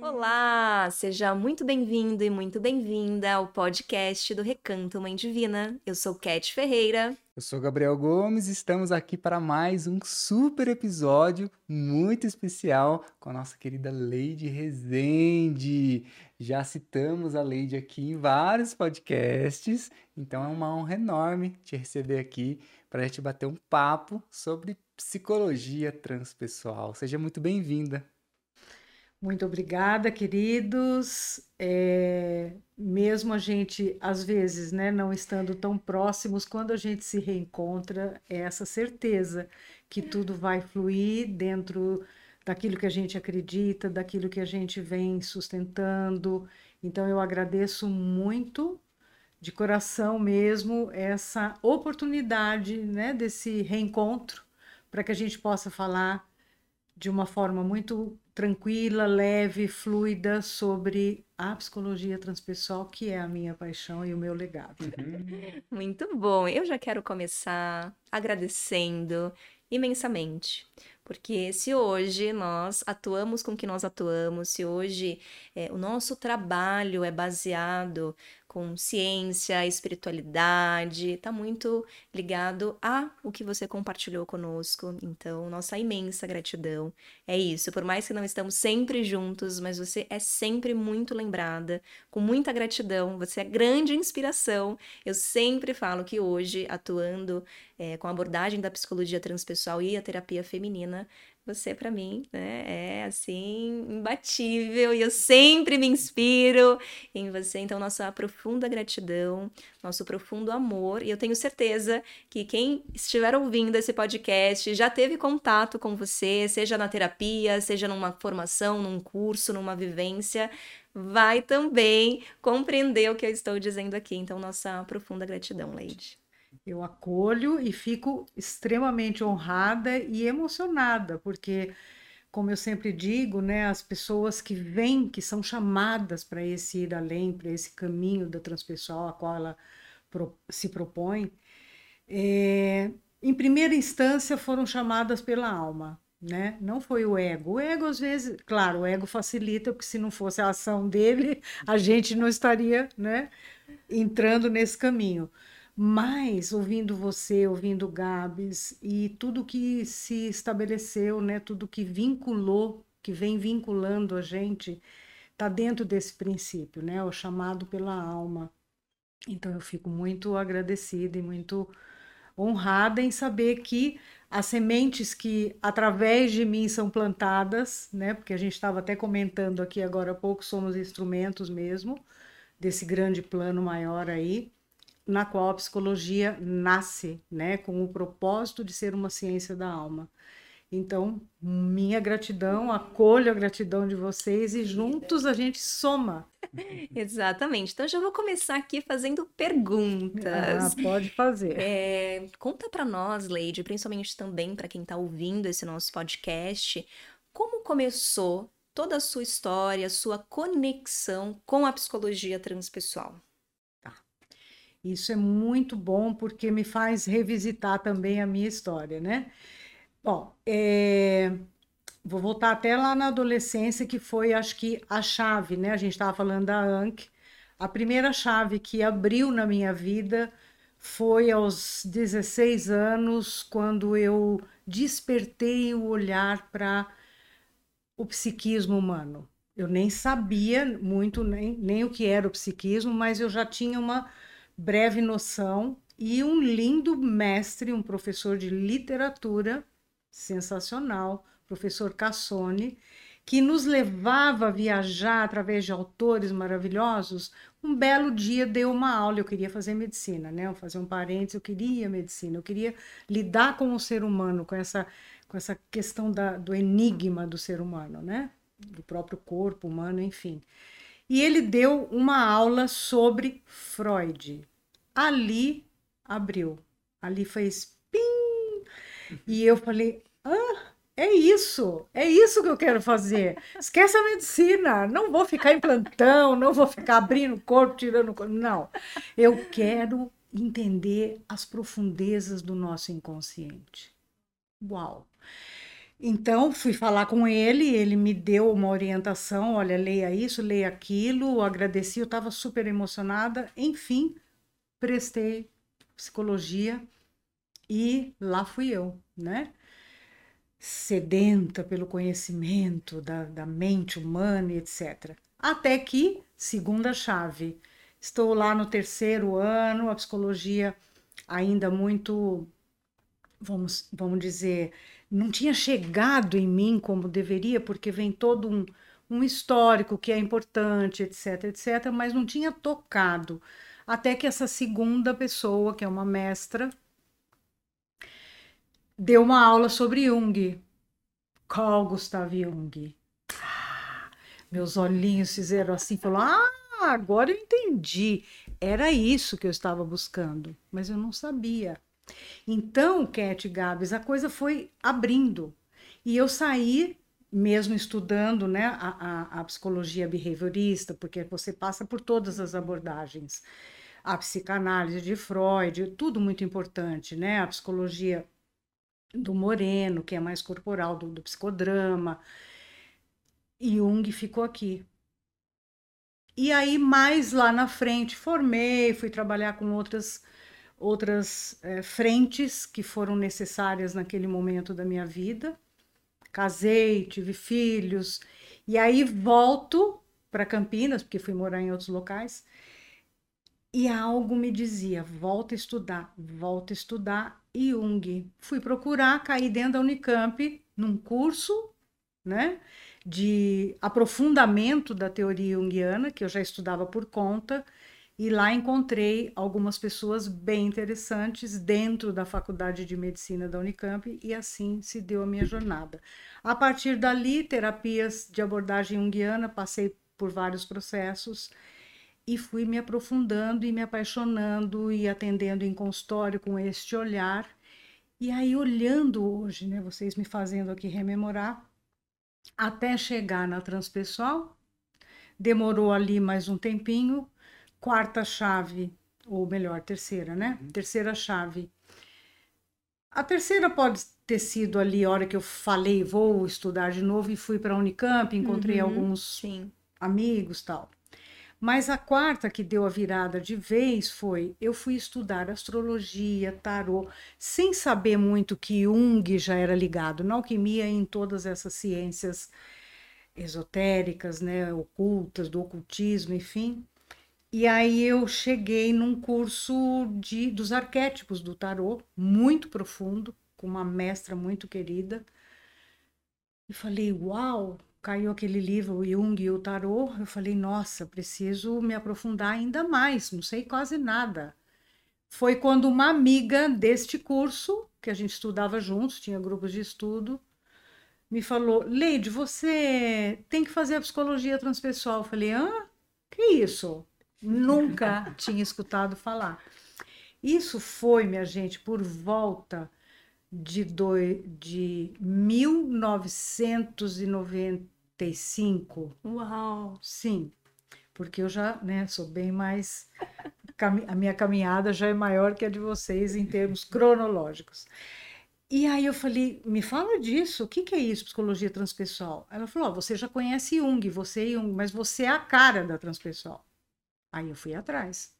Olá, seja muito bem-vindo e muito bem-vinda ao podcast do Recanto Mãe Divina. Eu sou Cat Ferreira. Eu sou Gabriel Gomes e estamos aqui para mais um super episódio muito especial com a nossa querida Leide Rezende. Já citamos a Leide aqui em vários podcasts, então é uma honra enorme te receber aqui para a gente bater um papo sobre psicologia transpessoal. Seja muito bem-vinda. Muito obrigada, queridos. É, mesmo a gente, às vezes, né, não estando tão próximos, quando a gente se reencontra, é essa certeza que tudo vai fluir dentro daquilo que a gente acredita, daquilo que a gente vem sustentando. Então, eu agradeço muito, de coração mesmo, essa oportunidade né, desse reencontro, para que a gente possa falar de uma forma muito tranquila, leve, fluida sobre a psicologia transpessoal, que é a minha paixão e o meu legado. Uhum. Muito bom. Eu já quero começar agradecendo imensamente. Porque se hoje nós atuamos com o que nós atuamos, se hoje é, o nosso trabalho é baseado com ciência, espiritualidade, está muito ligado a o que você compartilhou conosco. Então, nossa imensa gratidão. É isso, por mais que não estamos sempre juntos, mas você é sempre muito lembrada, com muita gratidão, você é grande inspiração. Eu sempre falo que hoje, atuando é, com a abordagem da psicologia transpessoal e a terapia feminina, você, para mim, né, é assim, imbatível e eu sempre me inspiro em você. Então, nossa profunda gratidão, nosso profundo amor. E eu tenho certeza que quem estiver ouvindo esse podcast já teve contato com você, seja na terapia, seja numa formação, num curso, numa vivência, vai também compreender o que eu estou dizendo aqui. Então, nossa profunda gratidão, Leide. Eu acolho e fico extremamente honrada e emocionada, porque, como eu sempre digo, né, as pessoas que vêm, que são chamadas para esse ir além, para esse caminho da transpessoal a qual ela pro, se propõe, é, em primeira instância foram chamadas pela alma, né? Não foi o ego. O ego, às vezes, claro, o ego facilita, porque se não fosse a ação dele, a gente não estaria, né, entrando nesse caminho. Mas ouvindo você, ouvindo Gabs e tudo que se estabeleceu, né, tudo que vinculou, que vem vinculando a gente, está dentro desse princípio, né, o chamado pela alma. Então eu fico muito agradecida e muito honrada em saber que as sementes que através de mim são plantadas, né, porque a gente estava até comentando aqui agora há pouco, somos instrumentos mesmo desse grande plano maior aí na qual a psicologia nasce, né, com o propósito de ser uma ciência da alma. Então, minha gratidão, acolho a gratidão de vocês e juntos a gente soma. Exatamente. Então, já vou começar aqui fazendo perguntas. Ah, pode fazer. É, conta para nós, Leide, principalmente também para quem está ouvindo esse nosso podcast, como começou toda a sua história, sua conexão com a psicologia transpessoal? Isso é muito bom porque me faz revisitar também a minha história, né? Bom, é... vou voltar até lá na adolescência, que foi, acho que, a chave, né? A gente estava falando da ANC. A primeira chave que abriu na minha vida foi aos 16 anos, quando eu despertei o olhar para o psiquismo humano. Eu nem sabia muito nem, nem o que era o psiquismo, mas eu já tinha uma breve noção e um lindo mestre, um professor de literatura sensacional, professor Cassone, que nos levava a viajar através de autores maravilhosos. Um belo dia deu uma aula, eu queria fazer medicina, né? Fazer um parênteses, eu queria medicina, eu queria lidar com o ser humano, com essa, com essa questão da, do enigma do ser humano, né? Do próprio corpo humano, enfim e ele deu uma aula sobre Freud. Ali abriu, ali fez pim, e eu falei: ah, é isso, é isso que eu quero fazer. Esquece a medicina, não vou ficar em plantão, não vou ficar abrindo corpo, tirando corpo. Não, eu quero entender as profundezas do nosso inconsciente. Uau! Então, fui falar com ele, ele me deu uma orientação, olha, leia isso, leia aquilo, agradeci, eu estava super emocionada, enfim, prestei psicologia e lá fui eu, né? Sedenta pelo conhecimento da, da mente humana e etc. Até que, segunda chave, estou lá no terceiro ano, a psicologia ainda muito, vamos, vamos dizer, não tinha chegado em mim como deveria, porque vem todo um, um histórico que é importante, etc, etc, mas não tinha tocado. Até que essa segunda pessoa, que é uma mestra, deu uma aula sobre Jung. Carl Gustav Jung. Ah, meus olhinhos fizeram assim, falou: "Ah, agora eu entendi. Era isso que eu estava buscando, mas eu não sabia". Então, Cat Gabs, a coisa foi abrindo. E eu saí mesmo estudando né, a, a, a, psicologia behaviorista, porque você passa por todas as abordagens. A psicanálise de Freud, tudo muito importante, né? A psicologia do Moreno, que é mais corporal, do, do psicodrama. Jung ficou aqui. E aí, mais lá na frente, formei, fui trabalhar com outras outras é, frentes que foram necessárias naquele momento da minha vida. Casei, tive filhos, e aí volto para Campinas, porque fui morar em outros locais, e algo me dizia: volta a estudar, volta a estudar. Jung. Fui procurar, caí dentro da Unicamp, num curso, né? De aprofundamento da teoria junguiana, que eu já estudava por conta, e lá encontrei algumas pessoas bem interessantes dentro da Faculdade de Medicina da Unicamp e assim se deu a minha jornada. A partir dali, terapias de abordagem junguiana, passei por vários processos e fui me aprofundando e me apaixonando e atendendo em consultório com este olhar. E aí, olhando hoje, né, vocês me fazendo aqui rememorar, até chegar na transpessoal, demorou ali mais um tempinho, quarta chave, ou melhor, terceira, né? Uhum. Terceira chave. A terceira pode ter sido ali a hora que eu falei, vou estudar de novo e fui para a Unicamp, encontrei uhum, alguns sim. amigos tal. Mas a quarta que deu a virada de vez foi eu fui estudar astrologia, tarô, sem saber muito que Jung já era ligado na alquimia e em todas essas ciências esotéricas, né, ocultas, do ocultismo, enfim. E aí eu cheguei num curso de, dos arquétipos do tarô, muito profundo, com uma mestra muito querida. E falei, uau, caiu aquele livro, Jung e o tarô. Eu falei, nossa, preciso me aprofundar ainda mais, não sei quase nada. Foi quando uma amiga deste curso, que a gente estudava juntos, tinha grupos de estudo, me falou: Leide, você tem que fazer a psicologia transpessoal. Eu falei: hã? Que isso? Nunca tinha escutado falar. Isso foi, minha gente, por volta de, do, de 1995. Uau! Sim, porque eu já né, sou bem mais. A minha caminhada já é maior que a de vocês em termos cronológicos. E aí eu falei, me fala disso, o que, que é isso, psicologia transpessoal? Ela falou, oh, você já conhece Jung, você é Jung, mas você é a cara da transpessoal. Aí eu fui atrás.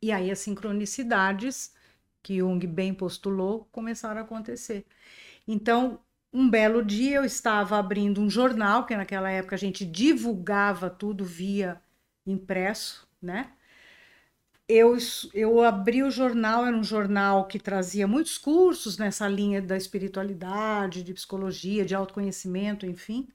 E aí as sincronicidades que Jung bem postulou começaram a acontecer. Então, um belo dia eu estava abrindo um jornal, que naquela época a gente divulgava tudo via impresso, né? Eu, eu abri o jornal, era um jornal que trazia muitos cursos nessa linha da espiritualidade, de psicologia, de autoconhecimento, enfim.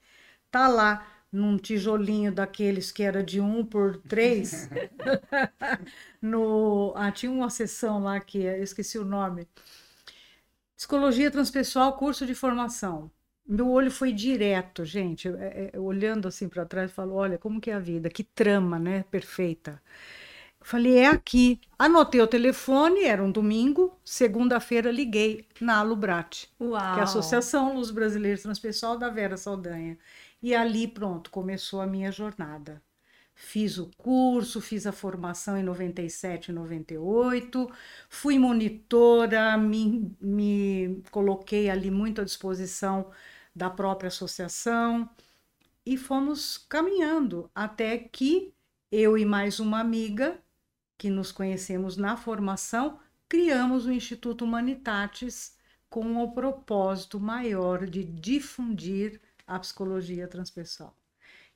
Tá lá num tijolinho daqueles que era de um por três. no, ah, tinha uma sessão lá que eu esqueci o nome. Psicologia transpessoal, curso de formação. Meu olho foi direto, gente, é, é, olhando assim para trás, falo, olha como que é a vida, que trama, né, perfeita. Falei, é aqui. Anotei o telefone, era um domingo. Segunda-feira liguei na Alubrat, que é a Associação Luz Brasileira Transpessoal da Vera Saldanha. E ali, pronto, começou a minha jornada. fiz o curso, fiz a formação em 97 e 98, fui monitora, me, me coloquei ali muito à disposição da própria associação e fomos caminhando até que eu e mais uma amiga, que nos conhecemos na formação, criamos o Instituto Humanitatis com o propósito maior de difundir a psicologia transpessoal.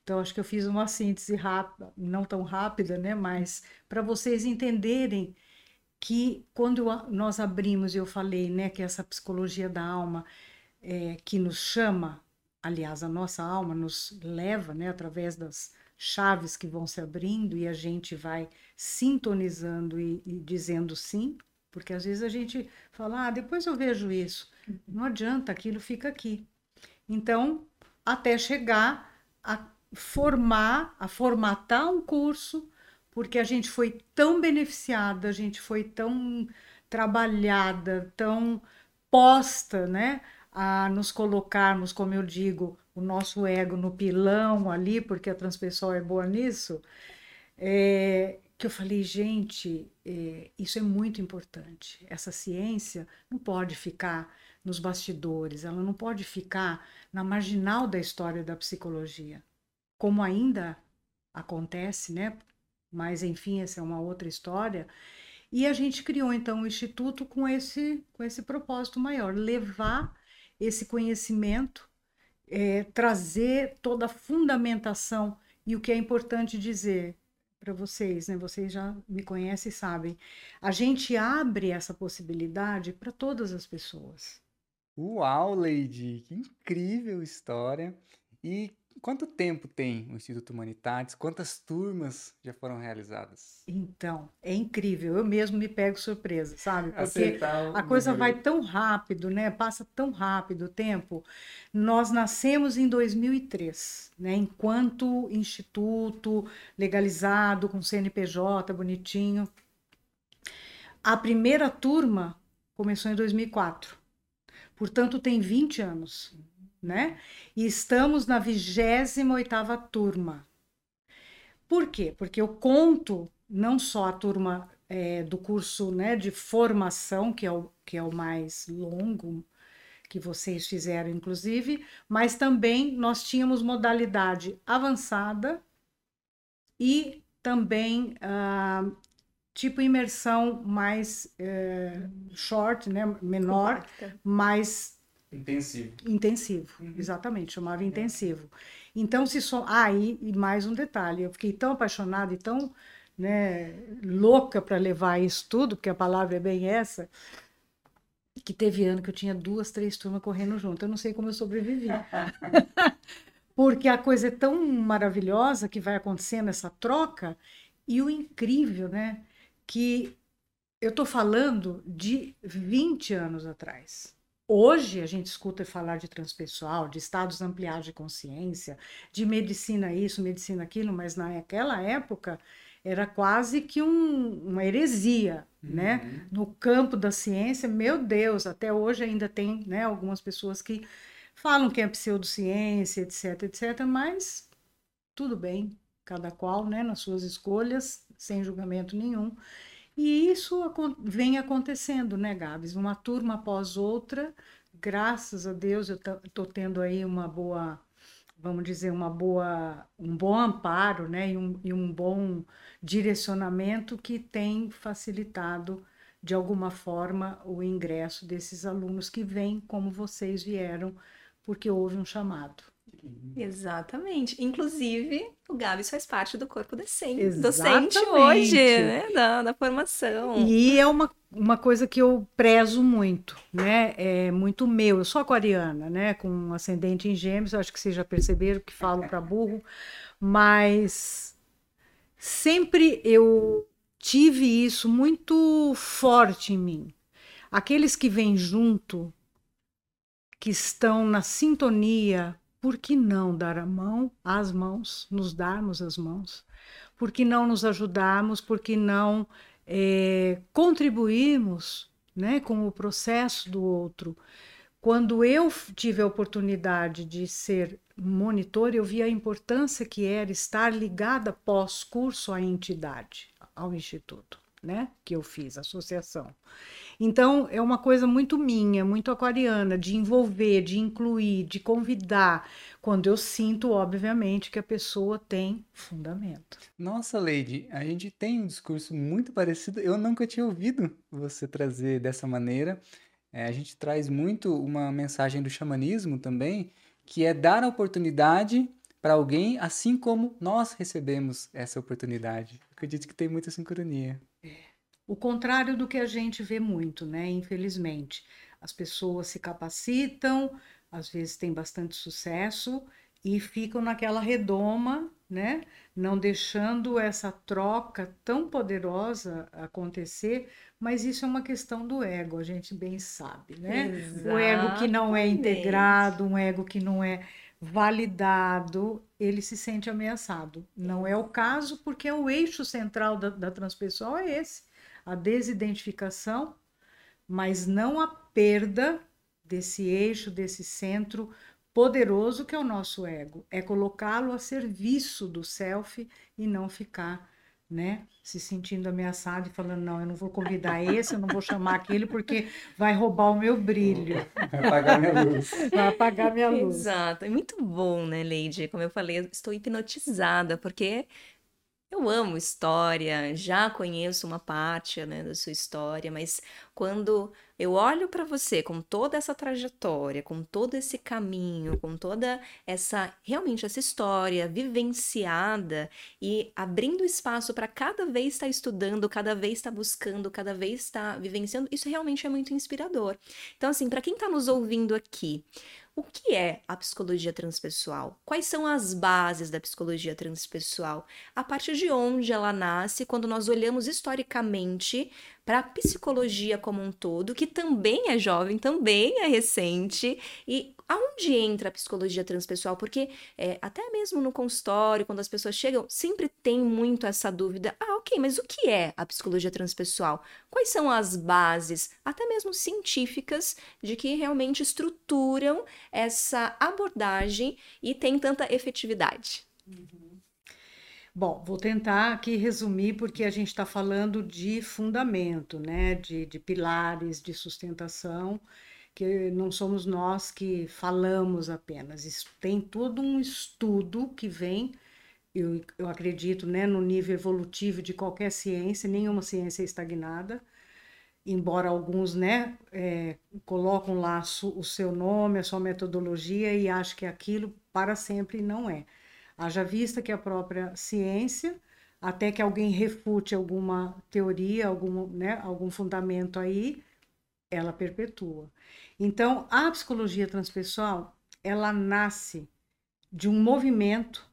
Então, acho que eu fiz uma síntese rápida, não tão rápida, né? Mas para vocês entenderem que quando nós abrimos, eu falei, né, que essa psicologia da alma é, que nos chama, aliás, a nossa alma nos leva, né, através das chaves que vão se abrindo e a gente vai sintonizando e, e dizendo sim, porque às vezes a gente fala, ah, depois eu vejo isso. Não adianta, aquilo fica aqui. Então, até chegar a formar, a formatar um curso, porque a gente foi tão beneficiada, a gente foi tão trabalhada, tão posta, né, a nos colocarmos, como eu digo, o nosso ego no pilão ali, porque a transpessoal é boa nisso, é, que eu falei, gente, é, isso é muito importante. Essa ciência não pode ficar nos bastidores, ela não pode ficar na marginal da história da psicologia como ainda acontece, né? Mas enfim, essa é uma outra história. E a gente criou então o instituto com esse com esse propósito maior, levar esse conhecimento, é, trazer toda a fundamentação e o que é importante dizer para vocês, né? Vocês já me conhecem e sabem. A gente abre essa possibilidade para todas as pessoas. Uau, Lady, que incrível história! E Quanto tempo tem o Instituto Humanitatis? Quantas turmas já foram realizadas? Então, é incrível. Eu mesmo me pego surpresa, sabe? Porque a coisa vai tão rápido, né? Passa tão rápido o tempo. Nós nascemos em 2003, né? Enquanto instituto legalizado com CNPJ bonitinho. A primeira turma começou em 2004. Portanto, tem 20 anos né? E estamos na 28ª turma. Por quê? Porque eu conto não só a turma é, do curso né, de formação, que é, o, que é o mais longo, que vocês fizeram, inclusive, mas também nós tínhamos modalidade avançada e também uh, tipo imersão mais uh, short, né, menor, Compacta. mais Intensivo. Intensivo, uhum. exatamente, chamava é. intensivo. Então, se só. Ah, e, e, mais um detalhe, eu fiquei tão apaixonada e tão né, louca para levar isso tudo, porque a palavra é bem essa, que teve ano que eu tinha duas, três turmas correndo junto. Eu não sei como eu sobrevivi. porque a coisa é tão maravilhosa que vai acontecendo essa troca, e o incrível, né? Que eu estou falando de 20 anos atrás. Hoje a gente escuta falar de transpessoal, de estados ampliados de consciência, de medicina isso, medicina aquilo, mas naquela época era quase que um, uma heresia, né? uhum. né? No campo da ciência, meu Deus, até hoje ainda tem né, algumas pessoas que falam que é pseudociência, etc, etc, mas tudo bem, cada qual, né, nas suas escolhas, sem julgamento nenhum. E isso vem acontecendo, né, Gabs? Uma turma após outra, graças a Deus eu estou tendo aí uma boa, vamos dizer, uma boa, um bom amparo, né, e um, e um bom direcionamento que tem facilitado de alguma forma o ingresso desses alunos que vêm como vocês vieram, porque houve um chamado. Exatamente. Inclusive, o Gabs faz parte do corpo docente, docente hoje, né? Da, da formação. E é uma, uma coisa que eu prezo muito, né? É muito meu. Eu sou aquariana, né? Com um ascendente em gêmeos, acho que vocês já perceberam que falo para burro, mas sempre eu tive isso muito forte em mim. Aqueles que vêm junto, que estão na sintonia por que não dar a mão, as mãos, nos darmos as mãos? Por que não nos ajudarmos? Por que não é, contribuirmos né, com o processo do outro? Quando eu tive a oportunidade de ser monitor, eu vi a importância que era estar ligada pós-curso à entidade, ao instituto, né? Que eu fiz, associação. Então, é uma coisa muito minha, muito aquariana, de envolver, de incluir, de convidar, quando eu sinto, obviamente, que a pessoa tem fundamento. Nossa, Lady, a gente tem um discurso muito parecido. Eu nunca tinha ouvido você trazer dessa maneira. É, a gente traz muito uma mensagem do xamanismo também, que é dar a oportunidade para alguém, assim como nós recebemos essa oportunidade. acredito que tem muita sincronia. É o contrário do que a gente vê muito, né? Infelizmente, as pessoas se capacitam, às vezes têm bastante sucesso e ficam naquela redoma, né? Não deixando essa troca tão poderosa acontecer, mas isso é uma questão do ego, a gente bem sabe, né? Exatamente. O ego que não é integrado, um ego que não é validado, ele se sente ameaçado. Não é o caso, porque o eixo central da, da transpessoal é esse a desidentificação, mas não a perda desse eixo, desse centro poderoso que é o nosso ego. É colocá-lo a serviço do self e não ficar né, se sentindo ameaçado e falando, não, eu não vou convidar esse, eu não vou chamar aquele porque vai roubar o meu brilho. Vai apagar minha luz. Vai apagar minha luz. Exato. É muito bom, né, Lady? Como eu falei, eu estou hipnotizada, porque eu amo história, já conheço uma parte, né, da sua história, mas quando eu olho para você com toda essa trajetória, com todo esse caminho, com toda essa realmente essa história vivenciada e abrindo espaço para cada vez estar tá estudando, cada vez estar tá buscando, cada vez estar tá vivenciando, isso realmente é muito inspirador. Então assim, para quem está nos ouvindo aqui, o que é a psicologia transpessoal? Quais são as bases da psicologia transpessoal? A partir de onde ela nasce, quando nós olhamos historicamente para a psicologia como um todo, que também é jovem, também é recente, e aonde entra a psicologia transpessoal? Porque é, até mesmo no consultório, quando as pessoas chegam, sempre tem muito essa dúvida: ah, ok, mas o que é a psicologia transpessoal? Quais são as bases, até mesmo científicas, de que realmente estruturam essa abordagem e tem tanta efetividade? Uhum. Bom, vou tentar aqui resumir, porque a gente está falando de fundamento, né? De, de pilares, de sustentação, que não somos nós que falamos apenas. Isso tem todo um estudo que vem, eu, eu acredito, né, no nível evolutivo de qualquer ciência, nenhuma ciência é estagnada, embora alguns, né, é, colocam lá o seu nome, a sua metodologia e acham que aquilo para sempre não é. Haja vista que a própria ciência, até que alguém refute alguma teoria, algum, né, algum fundamento aí, ela perpetua. Então, a psicologia transpessoal, ela nasce de um movimento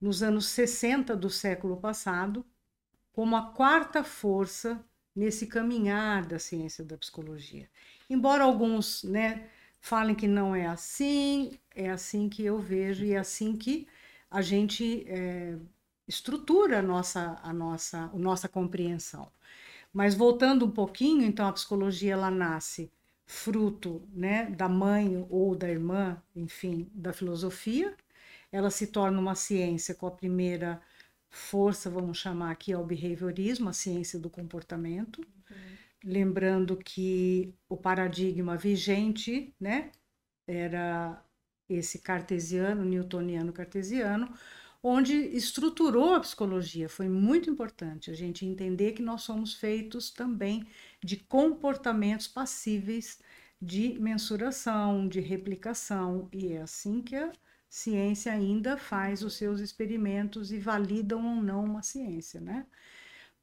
nos anos 60 do século passado, como a quarta força nesse caminhar da ciência da psicologia. Embora alguns né, falem que não é assim, é assim que eu vejo e é assim que a gente é, estrutura a nossa, a, nossa, a nossa compreensão. Mas voltando um pouquinho, então a psicologia ela nasce fruto né, da mãe ou da irmã, enfim, da filosofia. Ela se torna uma ciência com a primeira força, vamos chamar aqui, ao behaviorismo, a ciência do comportamento. Uhum. Lembrando que o paradigma vigente né, era esse cartesiano, newtoniano cartesiano, onde estruturou a psicologia. Foi muito importante a gente entender que nós somos feitos também de comportamentos passíveis de mensuração, de replicação, e é assim que a ciência ainda faz os seus experimentos e validam ou não uma ciência, né?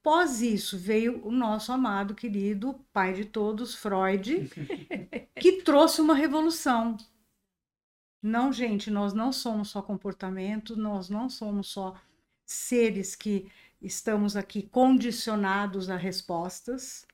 Pós isso veio o nosso amado querido pai de todos, Freud, que trouxe uma revolução não, gente, nós não somos só comportamento, nós não somos só seres que estamos aqui condicionados a respostas.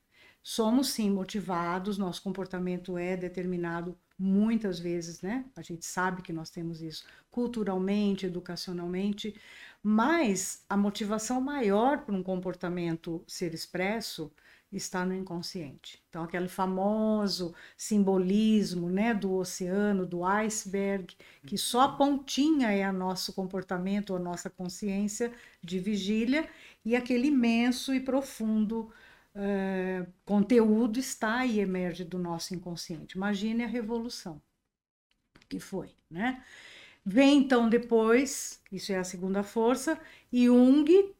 Somos sim motivados, nosso comportamento é determinado muitas vezes, né? A gente sabe que nós temos isso culturalmente, educacionalmente, mas a motivação maior para um comportamento ser expresso está no inconsciente. Então, aquele famoso simbolismo né, do oceano, do iceberg, que só a pontinha é o nosso comportamento, a nossa consciência de vigília, e aquele imenso e profundo uh, conteúdo está e emerge do nosso inconsciente. Imagine a revolução que foi, né? Vem então depois, isso é a segunda força, Jung,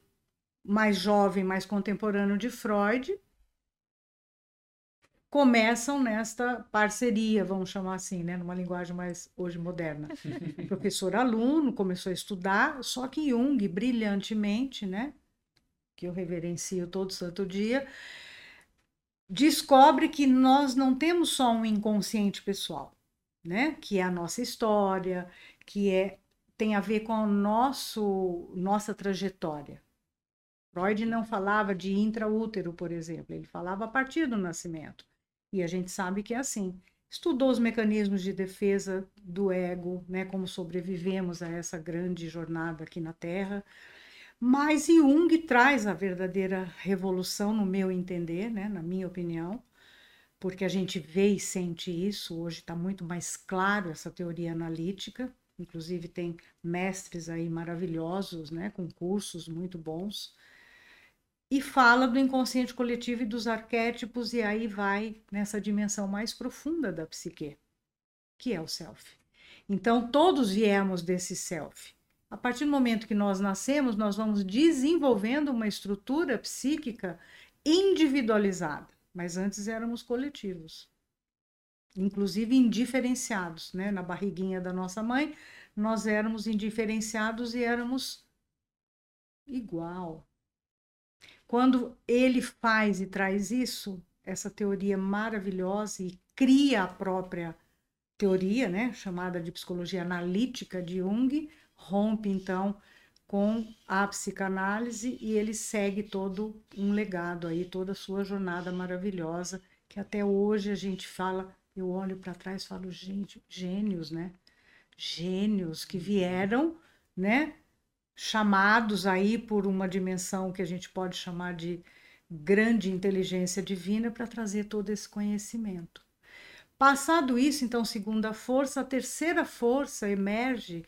mais jovem, mais contemporâneo de Freud, começam nesta parceria, vamos chamar assim, né, numa linguagem mais hoje moderna. Professor-aluno começou a estudar, só que Jung, brilhantemente, né, que eu reverencio todo santo dia, descobre que nós não temos só um inconsciente pessoal, né, que é a nossa história, que é tem a ver com a nosso nossa trajetória. Freud não falava de intraútero, por exemplo, ele falava a partir do nascimento. E a gente sabe que é assim. Estudou os mecanismos de defesa do ego, né, como sobrevivemos a essa grande jornada aqui na Terra. Mas Jung traz a verdadeira revolução, no meu entender, né, na minha opinião, porque a gente vê e sente isso. Hoje está muito mais claro essa teoria analítica. Inclusive, tem mestres aí maravilhosos, né, com cursos muito bons e fala do inconsciente coletivo e dos arquétipos, e aí vai nessa dimensão mais profunda da psique, que é o self. Então, todos viemos desse self. A partir do momento que nós nascemos, nós vamos desenvolvendo uma estrutura psíquica individualizada, mas antes éramos coletivos, inclusive indiferenciados, né? Na barriguinha da nossa mãe, nós éramos indiferenciados e éramos igual, quando ele faz e traz isso, essa teoria maravilhosa e cria a própria teoria, né, chamada de psicologia analítica de Jung, rompe então com a psicanálise e ele segue todo um legado aí, toda a sua jornada maravilhosa, que até hoje a gente fala, eu olho para trás e falo, gente, gênios, né? Gênios que vieram, né, chamados aí por uma dimensão que a gente pode chamar de grande inteligência divina para trazer todo esse conhecimento. Passado isso, então, segunda força, a terceira força emerge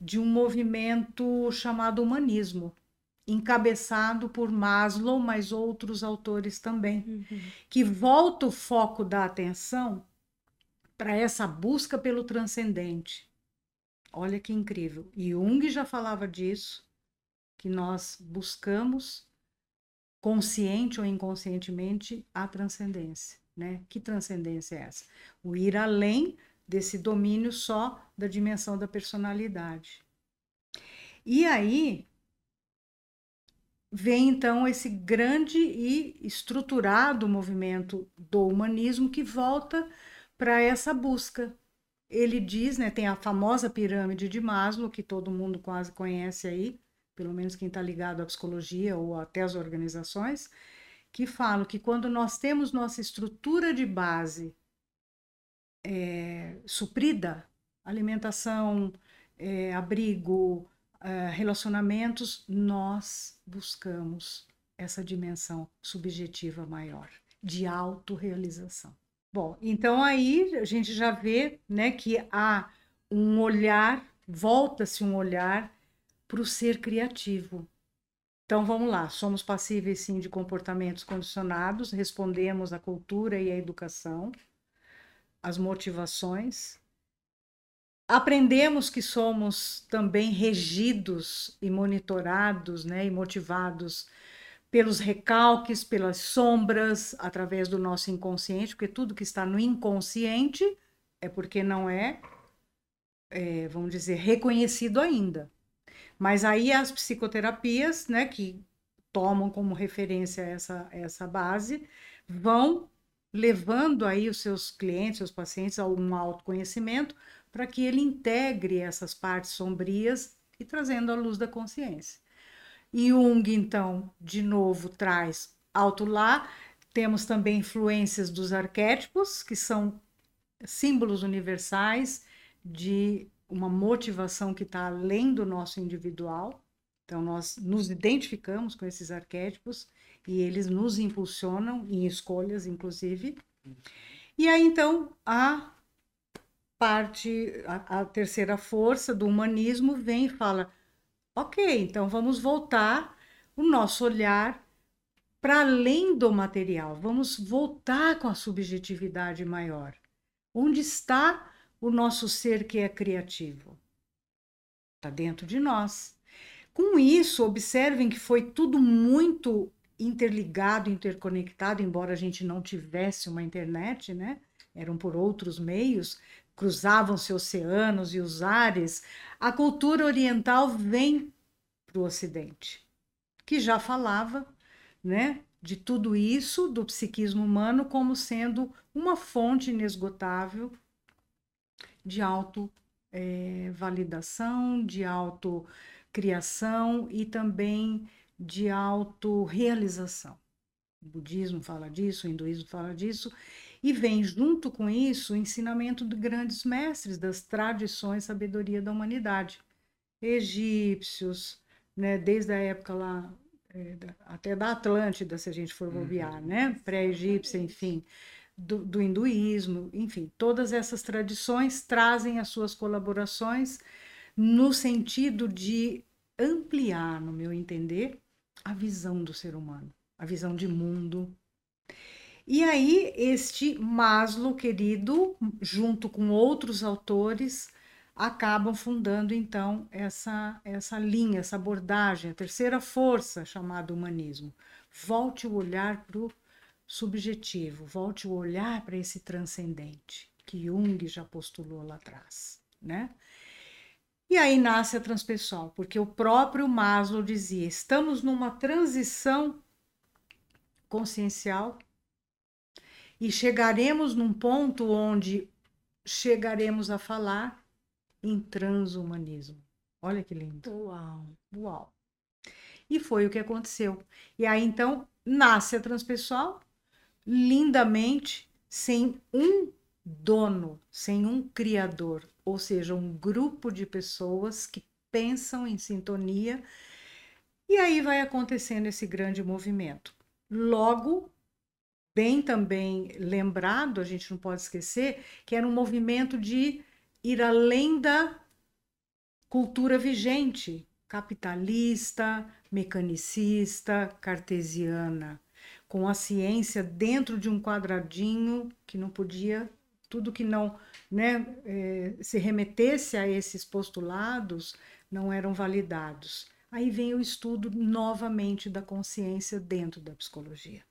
de um movimento chamado humanismo, encabeçado por Maslow, mas outros autores também, uhum. que volta o foco da atenção para essa busca pelo transcendente, Olha que incrível. Jung já falava disso, que nós buscamos consciente ou inconscientemente a transcendência, né? Que transcendência é essa? O ir além desse domínio só da dimensão da personalidade. E aí vem então esse grande e estruturado movimento do humanismo que volta para essa busca ele diz, né, tem a famosa pirâmide de Maslow, que todo mundo quase conhece aí, pelo menos quem está ligado à psicologia ou até às organizações, que falam que quando nós temos nossa estrutura de base é, suprida, alimentação, é, abrigo, é, relacionamentos, nós buscamos essa dimensão subjetiva maior de autorrealização. Bom, então aí a gente já vê né, que há um olhar, volta-se um olhar para o ser criativo. Então vamos lá, somos passíveis sim de comportamentos condicionados, respondemos à cultura e à educação, às motivações. Aprendemos que somos também regidos e monitorados né, e motivados pelos recalques, pelas sombras, através do nosso inconsciente, porque tudo que está no inconsciente é porque não é, é vamos dizer, reconhecido ainda. Mas aí as psicoterapias, né, que tomam como referência essa, essa base, vão levando aí os seus clientes, seus pacientes a um autoconhecimento para que ele integre essas partes sombrias e trazendo a luz da consciência. Jung, então, de novo, traz alto lá. Temos também influências dos arquétipos, que são símbolos universais de uma motivação que está além do nosso individual. Então, nós nos identificamos com esses arquétipos e eles nos impulsionam em escolhas, inclusive. E aí, então, a parte, a, a terceira força do humanismo vem e fala: ok, então vamos voltar o nosso olhar para além do material, vamos voltar com a subjetividade maior. Onde está o nosso ser que é criativo? Está dentro de nós. Com isso, observem que foi tudo muito interligado, interconectado, embora a gente não tivesse uma internet, né? Eram por outros meios, cruzavam-se oceanos e os ares. A cultura oriental vem para o Ocidente, que já falava, né? De tudo isso, do psiquismo humano, como sendo uma fonte inesgotável de auto-validação, eh, de auto-criação e também de autorrealização. O budismo fala disso, o hinduísmo fala disso, e vem junto com isso o ensinamento de grandes mestres das tradições sabedoria da humanidade, egípcios, né, desde a época lá é, até da Atlântida, se a gente for bobear, uhum. né, pré-egípcia, enfim, do, do hinduísmo, enfim, todas essas tradições trazem as suas colaborações no sentido de ampliar, no meu entender, a visão do ser humano, a visão de mundo. E aí, este Maslow, querido, junto com outros autores, acabam fundando então essa, essa linha, essa abordagem, a terceira força chamada humanismo. Volte o olhar para o subjetivo, volte o olhar para esse transcendente que Jung já postulou lá atrás, né? E aí nasce a transpessoal, porque o próprio Maslow dizia: estamos numa transição consciencial e chegaremos num ponto onde chegaremos a falar em transhumanismo. Olha que lindo. Uau. Uau. E foi o que aconteceu. E aí então nasce a transpessoal lindamente sem um dono, sem um criador, ou seja, um grupo de pessoas que pensam em sintonia, e aí vai acontecendo esse grande movimento. Logo, bem também lembrado, a gente não pode esquecer, que era um movimento de ir além da cultura vigente, capitalista, mecanicista, cartesiana, com a ciência dentro de um quadradinho que não podia tudo que não né, é, se remetesse a esses postulados não eram validados. Aí vem o estudo novamente da consciência dentro da psicologia,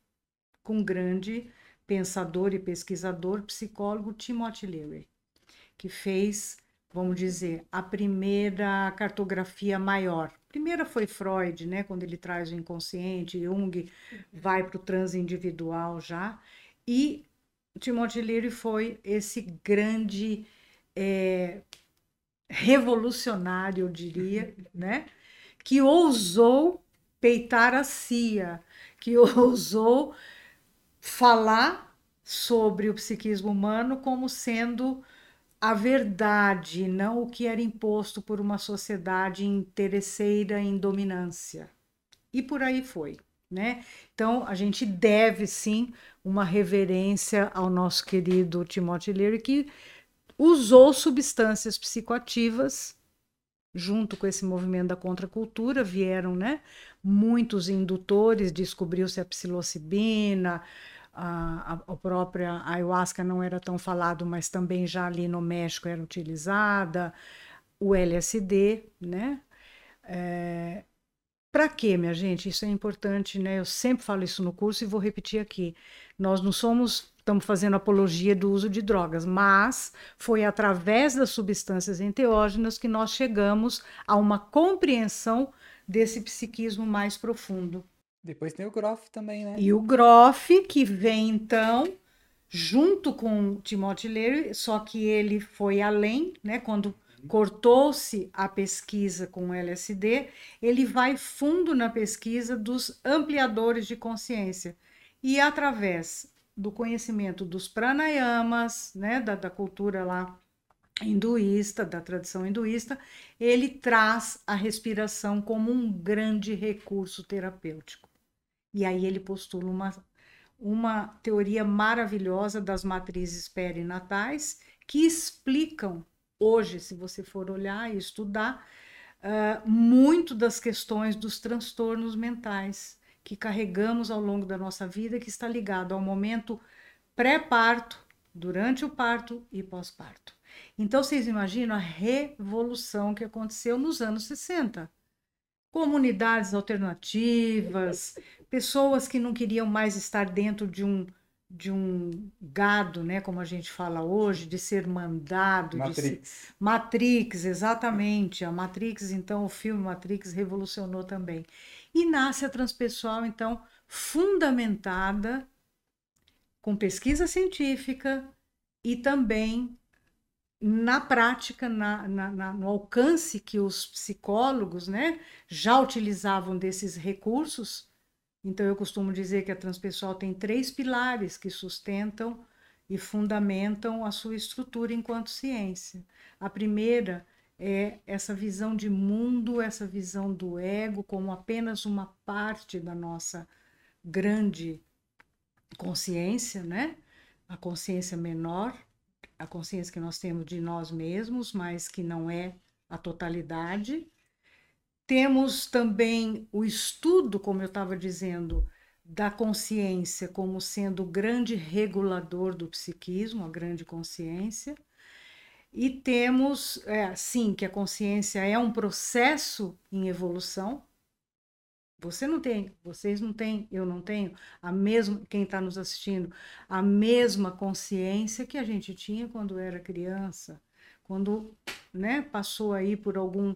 com grande pensador e pesquisador, psicólogo Timothy Leary, que fez, vamos dizer, a primeira cartografia maior. A primeira foi Freud, né, quando ele traz o inconsciente, Jung vai para o transindividual já, e Timothy Leary foi esse grande é, revolucionário, eu diria, né? que ousou peitar a CIA, que ousou falar sobre o psiquismo humano como sendo a verdade, não o que era imposto por uma sociedade interesseira em dominância. E por aí foi né? Então, a gente deve sim uma reverência ao nosso querido Timothy Leary, que usou substâncias psicoativas junto com esse movimento da contracultura, vieram, né, muitos indutores, descobriu-se a psilocibina, a, a, própria ayahuasca não era tão falado, mas também já ali no México era utilizada, o LSD, né, é, para quê, minha gente? Isso é importante, né? Eu sempre falo isso no curso e vou repetir aqui. Nós não somos, estamos fazendo apologia do uso de drogas, mas foi através das substâncias enteógenas que nós chegamos a uma compreensão desse psiquismo mais profundo. Depois tem o Groff também, né? E o Groff, que vem então junto com Timothy Leary, só que ele foi além, né? Quando cortou-se a pesquisa com o LSD, ele vai fundo na pesquisa dos ampliadores de consciência. E através do conhecimento dos pranayamas, né, da, da cultura lá hinduísta, da tradição hinduísta, ele traz a respiração como um grande recurso terapêutico. E aí ele postula uma, uma teoria maravilhosa das matrizes perinatais que explicam, hoje, se você for olhar e estudar, uh, muito das questões dos transtornos mentais que carregamos ao longo da nossa vida, que está ligado ao momento pré-parto, durante o parto e pós-parto. Então, vocês imaginam a revolução que aconteceu nos anos 60. Comunidades alternativas, pessoas que não queriam mais estar dentro de um, de um gado, né, como a gente fala hoje, de ser mandado, Matrix. Ser... Matrix, exatamente. A Matrix, então, o filme Matrix revolucionou também. E nasce a transpessoal, então, fundamentada com pesquisa científica e também na prática, na, na, na, no alcance que os psicólogos né, já utilizavam desses recursos. Então, eu costumo dizer que a transpessoal tem três pilares que sustentam e fundamentam a sua estrutura enquanto ciência. A primeira é essa visão de mundo, essa visão do ego como apenas uma parte da nossa grande consciência, né? A consciência menor, a consciência que nós temos de nós mesmos, mas que não é a totalidade. Temos também o estudo, como eu estava dizendo, da consciência como sendo o grande regulador do psiquismo, a grande consciência. E temos, é, sim, que a consciência é um processo em evolução, você não tem, vocês não têm, eu não tenho a mesma, quem está nos assistindo, a mesma consciência que a gente tinha quando era criança, quando né, passou aí por algum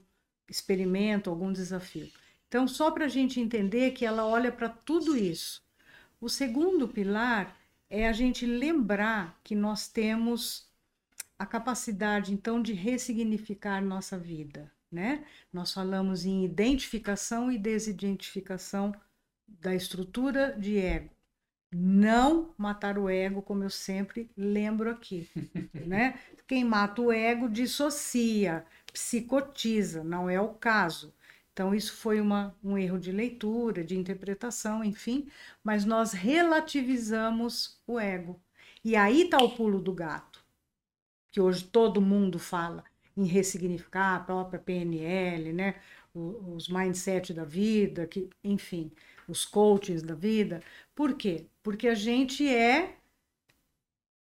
experimento, algum desafio. Então, só para a gente entender que ela olha para tudo isso. O segundo pilar é a gente lembrar que nós temos a capacidade, então, de ressignificar nossa vida né? Nós falamos em identificação e desidentificação da estrutura de ego. Não matar o ego, como eu sempre lembro aqui, né? Quem mata o ego dissocia, psicotiza, não é o caso. Então, isso foi uma, um erro de leitura, de interpretação, enfim, mas nós relativizamos o ego. E aí está o pulo do gato, que hoje todo mundo fala em ressignificar a própria PNL, né? os mindset da vida, que, enfim, os coaches da vida. Por quê? Porque a gente é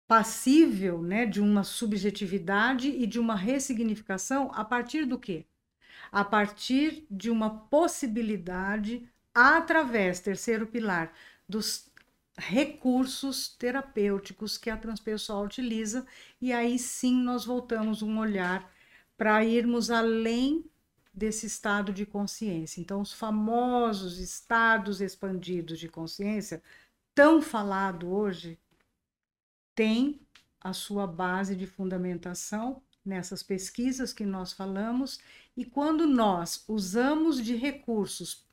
passível né, de uma subjetividade e de uma ressignificação a partir do quê? A partir de uma possibilidade através, terceiro pilar, dos recursos terapêuticos que a transpessoal utiliza, e aí sim nós voltamos um olhar para irmos além desse estado de consciência. Então, os famosos estados expandidos de consciência, tão falado hoje, tem a sua base de fundamentação nessas pesquisas que nós falamos, e quando nós usamos de recursos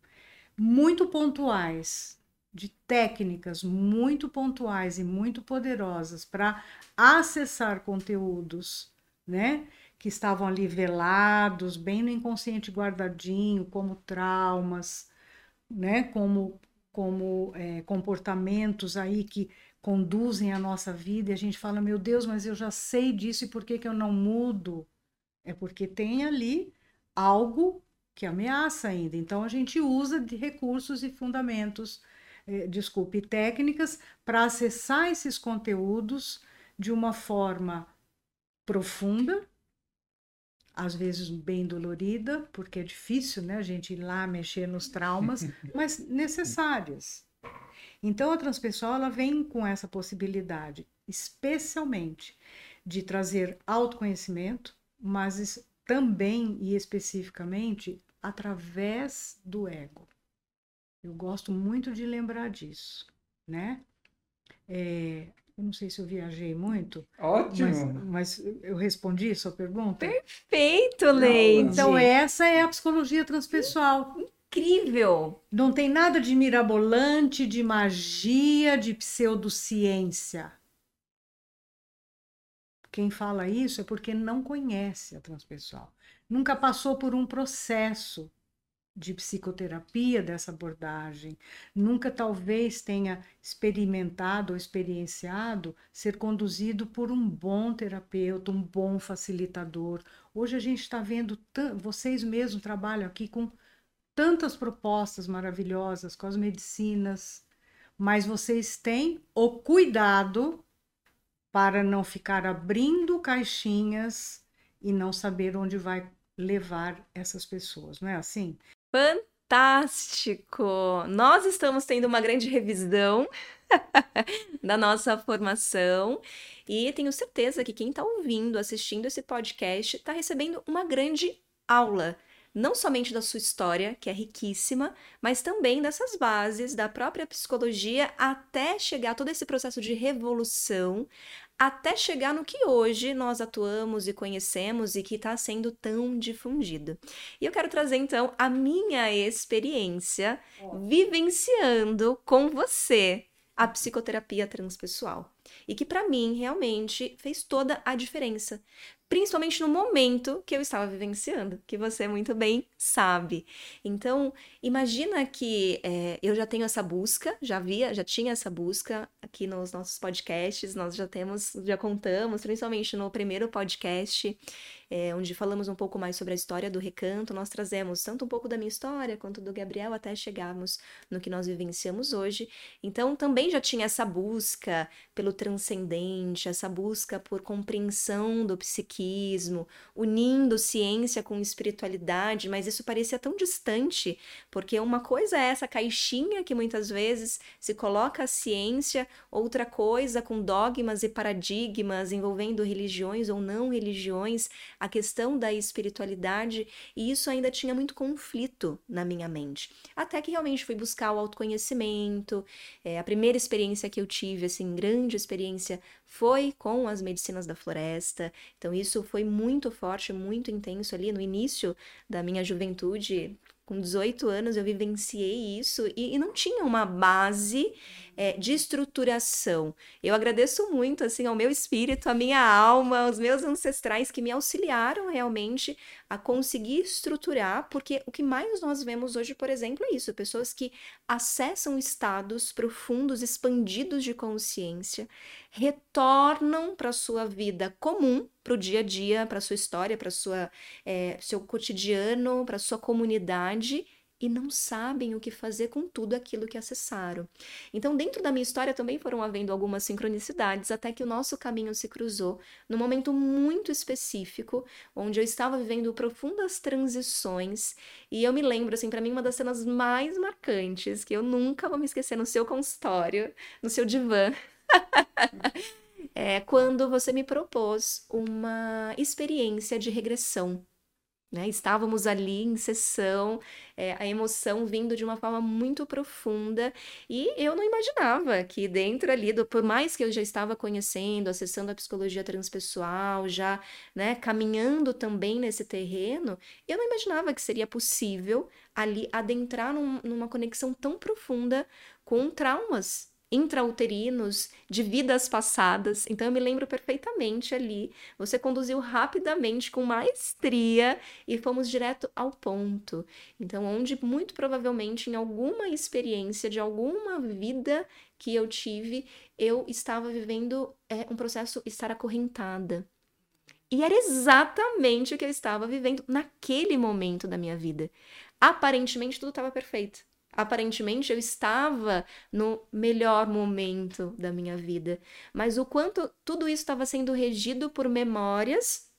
muito pontuais de técnicas muito pontuais e muito poderosas para acessar conteúdos, né, que estavam ali velados, bem no inconsciente guardadinho, como traumas, né, como como é, comportamentos aí que conduzem a nossa vida e a gente fala, meu Deus, mas eu já sei disso e por que, que eu não mudo? É porque tem ali algo que ameaça ainda. Então a gente usa de recursos e fundamentos eh, desculpe, técnicas para acessar esses conteúdos de uma forma profunda, às vezes bem dolorida, porque é difícil, né, a gente ir lá mexer nos traumas, mas necessárias. Então a transpessoal ela vem com essa possibilidade, especialmente de trazer autoconhecimento, mas também e especificamente através do ego. Eu gosto muito de lembrar disso, né? É, eu não sei se eu viajei muito. Ótimo! Mas, mas eu respondi a sua pergunta? Perfeito, Leide! Então, essa é a psicologia transpessoal. Incrível! Não tem nada de mirabolante, de magia, de pseudociência. Quem fala isso é porque não conhece a transpessoal. Nunca passou por um processo de psicoterapia dessa abordagem, nunca talvez tenha experimentado ou experienciado ser conduzido por um bom terapeuta, um bom facilitador. Hoje a gente está vendo, vocês mesmos trabalham aqui com tantas propostas maravilhosas com as medicinas, mas vocês têm o cuidado para não ficar abrindo caixinhas e não saber onde vai levar essas pessoas, não é assim? Fantástico! Nós estamos tendo uma grande revisão da nossa formação e tenho certeza que quem está ouvindo, assistindo esse podcast, está recebendo uma grande aula não somente da sua história, que é riquíssima, mas também dessas bases da própria psicologia até chegar todo esse processo de revolução, até chegar no que hoje nós atuamos e conhecemos e que está sendo tão difundido. E eu quero trazer então a minha experiência vivenciando com você a psicoterapia transpessoal. E que para mim realmente fez toda a diferença principalmente no momento que eu estava vivenciando, que você muito bem sabe. Então, imagina que é, eu já tenho essa busca, já via, já tinha essa busca aqui nos nossos podcasts, nós já temos, já contamos, principalmente no primeiro podcast, é, onde falamos um pouco mais sobre a história do recanto, nós trazemos tanto um pouco da minha história quanto do Gabriel até chegarmos no que nós vivenciamos hoje. Então, também já tinha essa busca pelo transcendente, essa busca por compreensão do psiquismo, unindo ciência com espiritualidade, mas isso parecia tão distante, porque uma coisa é essa caixinha que muitas vezes se coloca a ciência, outra coisa com dogmas e paradigmas envolvendo religiões ou não religiões a questão da espiritualidade, e isso ainda tinha muito conflito na minha mente. Até que realmente fui buscar o autoconhecimento. É, a primeira experiência que eu tive, assim, grande experiência, foi com as medicinas da floresta. Então, isso foi muito forte, muito intenso ali no início da minha juventude, com 18 anos eu vivenciei isso e, e não tinha uma base é, de estruturação. Eu agradeço muito assim ao meu espírito, à minha alma, aos meus ancestrais que me auxiliaram realmente a conseguir estruturar, porque o que mais nós vemos hoje, por exemplo, é isso: pessoas que acessam estados profundos, expandidos de consciência, retornam para sua vida comum, para o dia a dia, para sua história, para sua é, seu cotidiano, para sua comunidade e não sabem o que fazer com tudo aquilo que acessaram. Então, dentro da minha história também foram havendo algumas sincronicidades até que o nosso caminho se cruzou num momento muito específico, onde eu estava vivendo profundas transições, e eu me lembro assim, para mim uma das cenas mais marcantes que eu nunca vou me esquecer no seu consultório, no seu divã. é quando você me propôs uma experiência de regressão né? Estávamos ali em sessão, é, a emoção vindo de uma forma muito profunda, e eu não imaginava que dentro ali, do, por mais que eu já estava conhecendo, acessando a psicologia transpessoal, já né, caminhando também nesse terreno, eu não imaginava que seria possível ali adentrar num, numa conexão tão profunda com traumas intrauterinos de vidas passadas. Então eu me lembro perfeitamente ali. Você conduziu rapidamente com maestria e fomos direto ao ponto. Então onde muito provavelmente em alguma experiência de alguma vida que eu tive, eu estava vivendo é, um processo estar acorrentada. E era exatamente o que eu estava vivendo naquele momento da minha vida. Aparentemente tudo estava perfeito aparentemente eu estava no melhor momento da minha vida, mas o quanto tudo isso estava sendo regido por memórias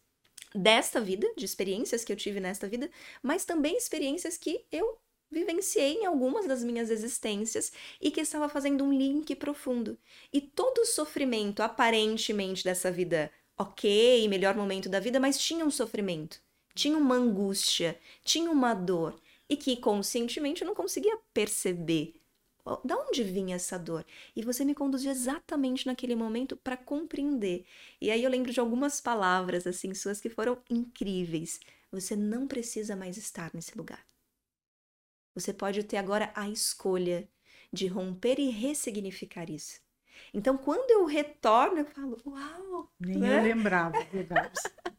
desta vida, de experiências que eu tive nesta vida, mas também experiências que eu vivenciei em algumas das minhas existências e que estava fazendo um link profundo. E todo o sofrimento aparentemente dessa vida, ok, melhor momento da vida, mas tinha um sofrimento, tinha uma angústia, tinha uma dor e que conscientemente eu não conseguia perceber da onde vinha essa dor? E você me conduziu exatamente naquele momento para compreender. E aí eu lembro de algumas palavras assim suas que foram incríveis. Você não precisa mais estar nesse lugar. Você pode ter agora a escolha de romper e ressignificar isso. Então, quando eu retorno, eu falo, uau! Nem né? eu lembrava, verdade.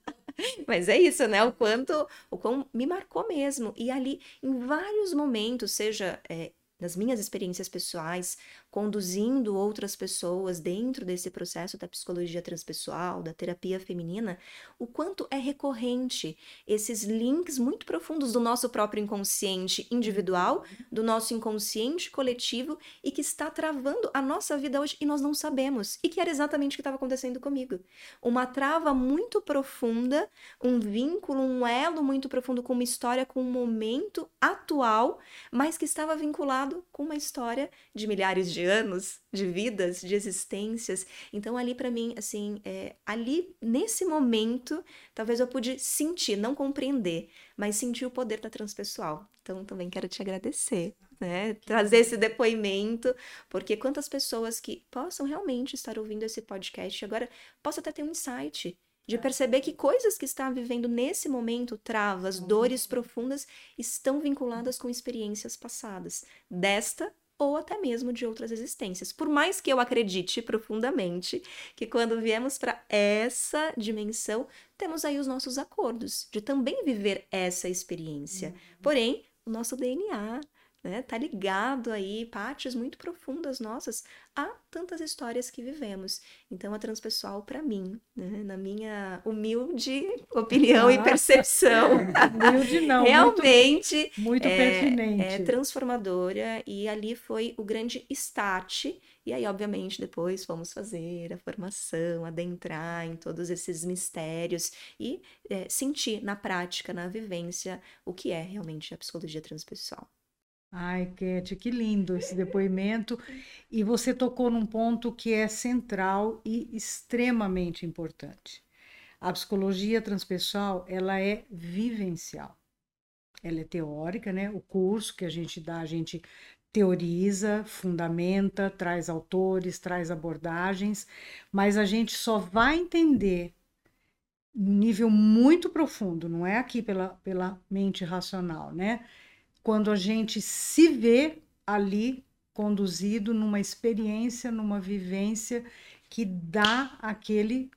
Mas é isso, né? O quanto, o quão me marcou mesmo. E ali, em vários momentos, seja é, nas minhas experiências pessoais, conduzindo outras pessoas dentro desse processo da psicologia transpessoal, da terapia feminina, o quanto é recorrente esses links muito profundos do nosso próprio inconsciente individual, do nosso inconsciente coletivo e que está travando a nossa vida hoje e nós não sabemos. E que era exatamente o que estava acontecendo comigo. Uma trava muito profunda, um vínculo, um elo muito profundo com uma história, com um momento atual, mas que estava vinculado com uma história de milhares de de anos, de vidas, de existências. Então, ali para mim, assim, é, ali nesse momento, talvez eu pude sentir, não compreender, mas sentir o poder da transpessoal. Então, também quero te agradecer. Né? Trazer esse depoimento, porque quantas pessoas que possam realmente estar ouvindo esse podcast agora possam até ter um insight de perceber que coisas que está vivendo nesse momento, travas, dores profundas, estão vinculadas com experiências passadas, desta ou até mesmo de outras existências. Por mais que eu acredite profundamente que quando viemos para essa dimensão, temos aí os nossos acordos de também viver essa experiência. Uhum. Porém, o nosso DNA, né? Tá ligado aí, partes muito profundas nossas a tantas histórias que vivemos. Então, a transpessoal, para mim, né? na minha humilde opinião Nossa. e percepção, humilde não, realmente muito, muito é, pertinente. é transformadora e ali foi o grande start. E aí, obviamente, depois fomos fazer a formação, adentrar em todos esses mistérios e é, sentir na prática, na vivência, o que é realmente a psicologia transpessoal. Ai, Cat, que lindo esse depoimento. E você tocou num ponto que é central e extremamente importante. A psicologia transpessoal, ela é vivencial. Ela é teórica, né? O curso que a gente dá, a gente teoriza, fundamenta, traz autores, traz abordagens, mas a gente só vai entender um nível muito profundo, não é aqui pela, pela mente racional, né? Quando a gente se vê ali conduzido numa experiência, numa vivência que dá aquele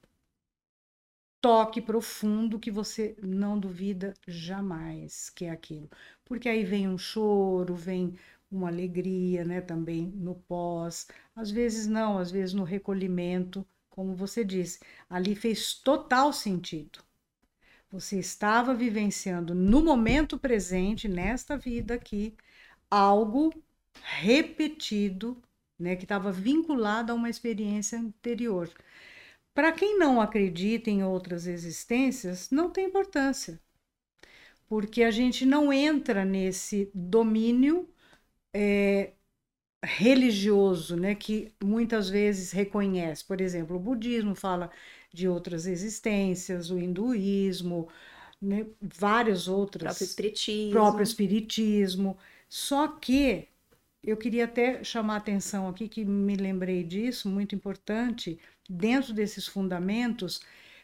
toque profundo que você não duvida jamais que é aquilo. Porque aí vem um choro, vem uma alegria, né, também no pós. Às vezes não, às vezes no recolhimento, como você disse, ali fez total sentido. Você estava vivenciando no momento presente, nesta vida aqui, algo repetido, né, que estava vinculado a uma experiência anterior. Para quem não acredita em outras existências, não tem importância, porque a gente não entra nesse domínio é, religioso, né, que muitas vezes reconhece. Por exemplo, o budismo fala de outras existências, o hinduísmo, né, várias outras. Próprio espiritismo. Próprio espiritismo. Só que eu queria até chamar a atenção aqui, que me lembrei disso, muito importante, dentro desses fundamentos,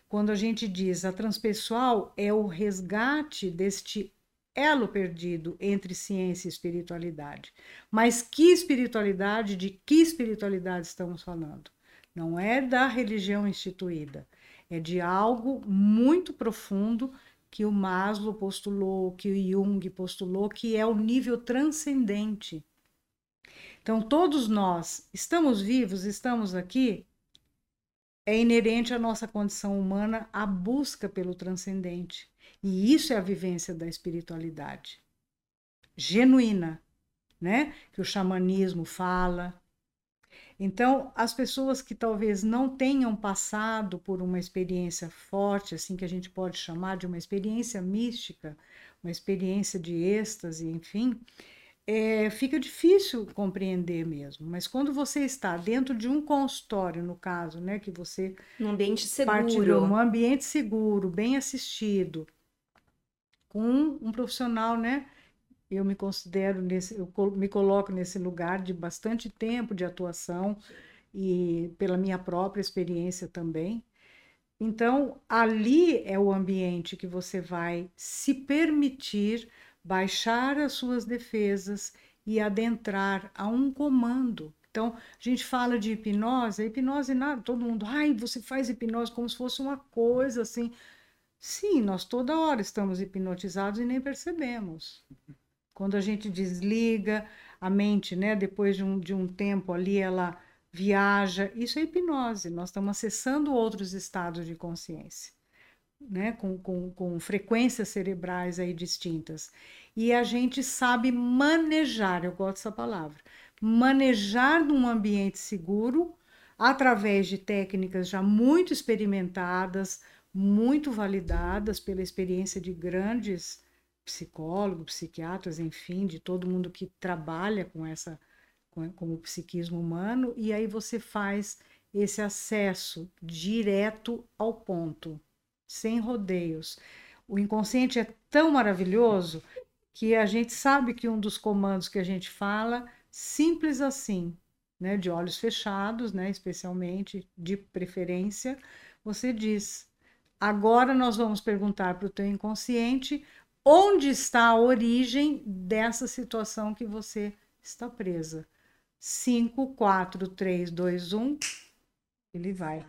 quando a gente diz a transpessoal é o resgate deste elo perdido entre ciência e espiritualidade. Mas que espiritualidade, de que espiritualidade estamos falando? Não é da religião instituída, é de algo muito profundo que o Maslow postulou, que o Jung postulou, que é o nível transcendente. Então, todos nós estamos vivos, estamos aqui, é inerente à nossa condição humana a busca pelo transcendente. E isso é a vivência da espiritualidade genuína, né? Que o xamanismo fala, então, as pessoas que talvez não tenham passado por uma experiência forte, assim que a gente pode chamar de uma experiência mística, uma experiência de êxtase, enfim, é, fica difícil compreender mesmo. Mas quando você está dentro de um consultório, no caso, né, que você num ambiente seguro, um ambiente seguro, bem assistido, com um profissional, né, eu me considero nesse, eu me coloco nesse lugar de bastante tempo de atuação e pela minha própria experiência também. Então, ali é o ambiente que você vai se permitir baixar as suas defesas e adentrar a um comando. Então, a gente fala de hipnose, hipnose nada, todo mundo, ai, você faz hipnose como se fosse uma coisa assim. Sim, nós toda hora estamos hipnotizados e nem percebemos. Quando a gente desliga a mente, né, depois de um, de um tempo ali, ela viaja. Isso é hipnose. Nós estamos acessando outros estados de consciência, né, com, com, com frequências cerebrais aí distintas. E a gente sabe manejar, eu gosto dessa palavra, manejar num ambiente seguro através de técnicas já muito experimentadas, muito validadas pela experiência de grandes psicólogos, psiquiatras, enfim, de todo mundo que trabalha com essa com, com o psiquismo humano, e aí você faz esse acesso direto ao ponto, sem rodeios. O inconsciente é tão maravilhoso que a gente sabe que um dos comandos que a gente fala, simples assim, né, de olhos fechados, né, especialmente, de preferência, você diz: agora nós vamos perguntar para o teu inconsciente onde está a origem dessa situação que você está presa. 5, 4, 3, 2, 1, ele vai.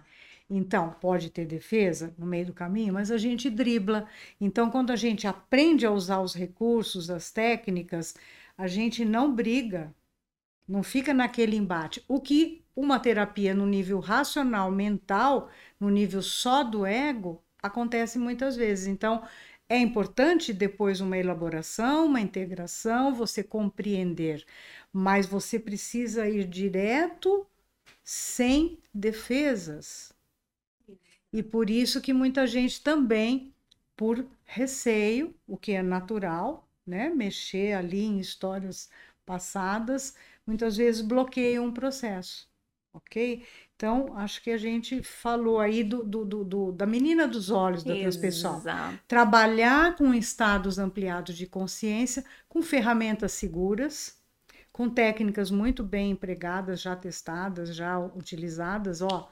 Então, pode ter defesa no meio do caminho, mas a gente dribla. Então, quando a gente aprende a usar os recursos, as técnicas, a gente não briga, não fica naquele embate. O que uma terapia no nível racional, mental, no nível só do ego, acontece muitas vezes. Então, é importante depois uma elaboração, uma integração, você compreender, mas você precisa ir direto sem defesas. E por isso que muita gente também, por receio, o que é natural, né, mexer ali em histórias passadas, muitas vezes bloqueiam um processo, ok? Então, acho que a gente falou aí do, do, do, do da menina dos olhos da pessoal. Trabalhar com estados ampliados de consciência, com ferramentas seguras, com técnicas muito bem empregadas, já testadas, já utilizadas. Ó,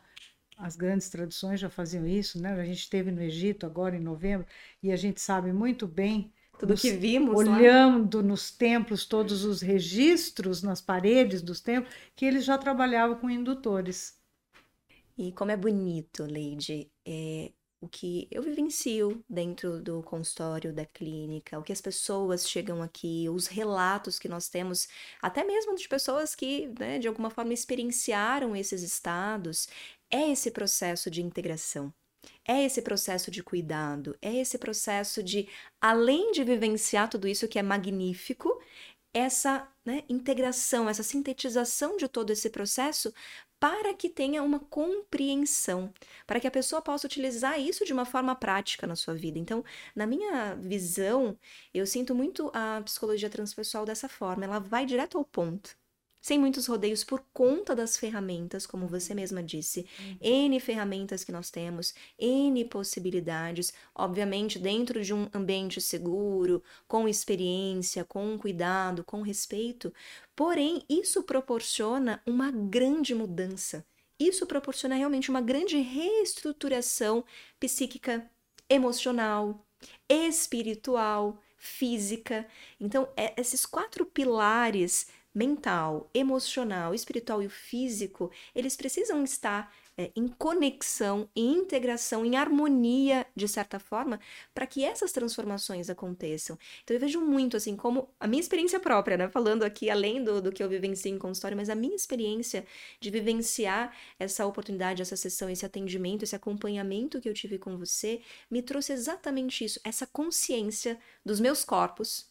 as grandes tradições já faziam isso, né? A gente esteve no Egito agora em novembro e a gente sabe muito bem tudo nos, que vimos olhando lá. nos templos todos os registros nas paredes dos templos que eles já trabalhavam com indutores e como é bonito Leide é, o que eu vivencio dentro do consultório da clínica, o que as pessoas chegam aqui, os relatos que nós temos, até mesmo de pessoas que, né, de alguma forma, experienciaram esses estados, é esse processo de integração. É esse processo de cuidado, é esse processo de, além de vivenciar tudo isso que é magnífico, essa né, integração, essa sintetização de todo esse processo para que tenha uma compreensão, para que a pessoa possa utilizar isso de uma forma prática na sua vida. Então, na minha visão, eu sinto muito a psicologia transpessoal dessa forma, ela vai direto ao ponto sem muitos rodeios por conta das ferramentas, como você mesma disse. Uhum. N ferramentas que nós temos, N possibilidades, obviamente dentro de um ambiente seguro, com experiência, com cuidado, com respeito. Porém, isso proporciona uma grande mudança. Isso proporciona realmente uma grande reestruturação psíquica, emocional, espiritual, física. Então, é, esses quatro pilares mental, emocional, espiritual e o físico, eles precisam estar é, em conexão, em integração, em harmonia, de certa forma, para que essas transformações aconteçam. Então eu vejo muito assim, como a minha experiência própria, né? Falando aqui além do, do que eu vivenciei em consultório, mas a minha experiência de vivenciar essa oportunidade, essa sessão, esse atendimento, esse acompanhamento que eu tive com você, me trouxe exatamente isso, essa consciência dos meus corpos,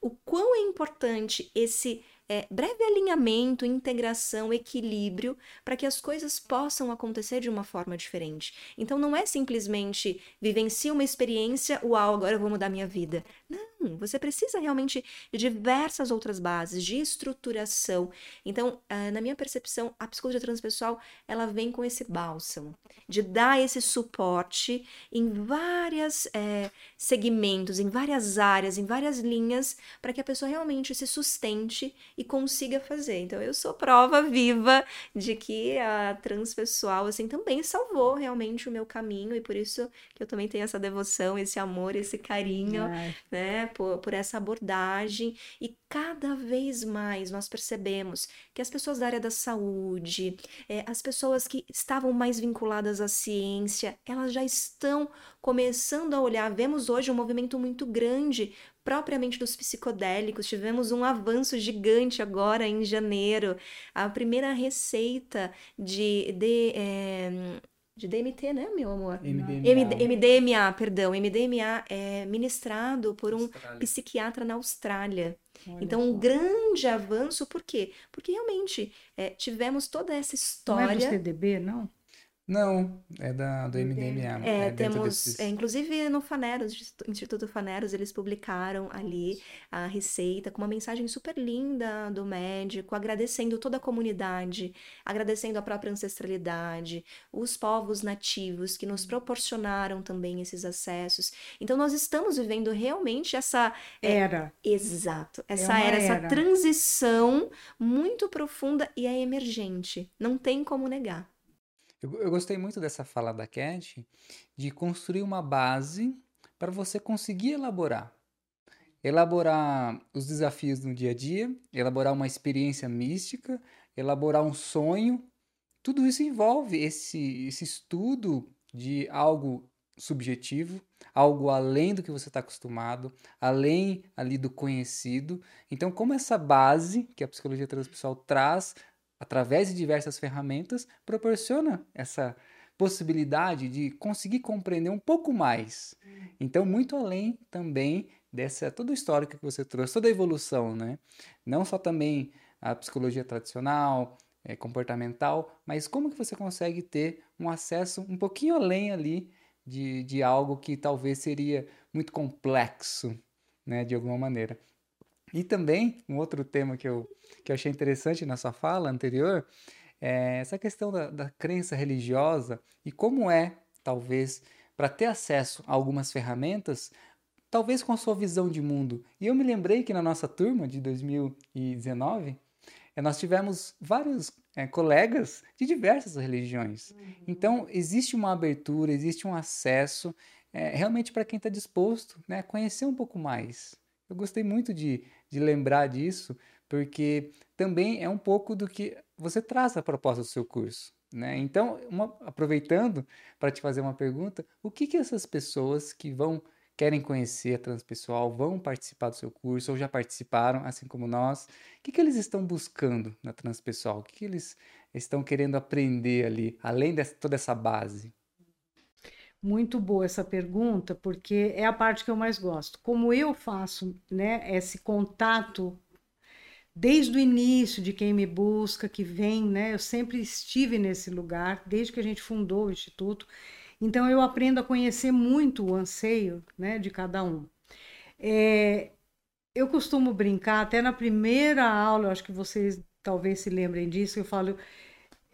o quão é importante esse é, breve alinhamento, integração, equilíbrio, para que as coisas possam acontecer de uma forma diferente. Então não é simplesmente vivencie uma experiência, uau, agora eu vou mudar minha vida. Não, você precisa realmente de diversas outras bases, de estruturação. Então, ah, na minha percepção, a psicologia transpessoal, ela vem com esse bálsamo, de dar esse suporte em vários é, segmentos, em várias áreas, em várias linhas, para que a pessoa realmente se sustente e consiga fazer. Então, eu sou prova viva de que a transpessoal, assim, também salvou realmente o meu caminho e por isso que eu também tenho essa devoção, esse amor, esse carinho, né, por, por essa abordagem e cada vez mais nós percebemos que as pessoas da área da saúde, é, as pessoas que estavam mais vinculadas à ciência, elas já estão começando a olhar. Vemos hoje um movimento muito grande propriamente dos psicodélicos. Tivemos um avanço gigante agora em janeiro. A primeira receita de, de é, de DMT, né, meu amor? MDMA. MD, MDMA, perdão. MDMA é ministrado por um Austrália. psiquiatra na Austrália. Olha então, um só. grande avanço, por quê? Porque realmente é, tivemos toda essa Não é do história. CDB, não? Não, é da, do MDMA. É, dentro temos, desses- é, inclusive no Faneros, Instituto- Instituto Faneros, eles publicaram ali a receita com uma mensagem super linda do médico, agradecendo toda a comunidade, agradecendo a própria ancestralidade, os povos nativos que nos proporcionaram também esses acessos. Então, nós estamos vivendo realmente essa Era. Exato. Essa uma era, essa era. transição muito profunda e é emergente. Não tem como negar. Eu, eu gostei muito dessa fala da Cat, de construir uma base para você conseguir elaborar. Elaborar os desafios no dia a dia, elaborar uma experiência mística, elaborar um sonho. Tudo isso envolve esse, esse estudo de algo subjetivo, algo além do que você está acostumado, além ali do conhecido. Então, como essa base que a psicologia transpessoal traz através de diversas ferramentas, proporciona essa possibilidade de conseguir compreender um pouco mais. Então, muito além também dessa todo o histórico que você trouxe, toda a evolução, né? Não só também a psicologia tradicional, eh, comportamental, mas como que você consegue ter um acesso um pouquinho além ali de, de algo que talvez seria muito complexo, né? De alguma maneira. E também, um outro tema que eu, que eu achei interessante na sua fala anterior, é essa questão da, da crença religiosa e como é, talvez, para ter acesso a algumas ferramentas, talvez com a sua visão de mundo. E eu me lembrei que na nossa turma de 2019, eh, nós tivemos vários eh, colegas de diversas religiões. Então, existe uma abertura, existe um acesso eh, realmente para quem está disposto né, a conhecer um pouco mais. Eu gostei muito de, de lembrar disso, porque também é um pouco do que você traz a proposta do seu curso. Né? Então, uma- aproveitando para te fazer uma pergunta, o que, que essas pessoas que vão querem conhecer a transpessoal vão participar do seu curso ou já participaram, assim como nós, o que, que eles estão buscando na transpessoal? O que, que eles estão querendo aprender ali, além de toda essa base? Muito boa essa pergunta, porque é a parte que eu mais gosto. Como eu faço, né, esse contato desde o início de quem me busca, que vem, né? Eu sempre estive nesse lugar, desde que a gente fundou o instituto. Então eu aprendo a conhecer muito o anseio, né, de cada um. É, eu costumo brincar, até na primeira aula, acho que vocês talvez se lembrem disso, eu falo,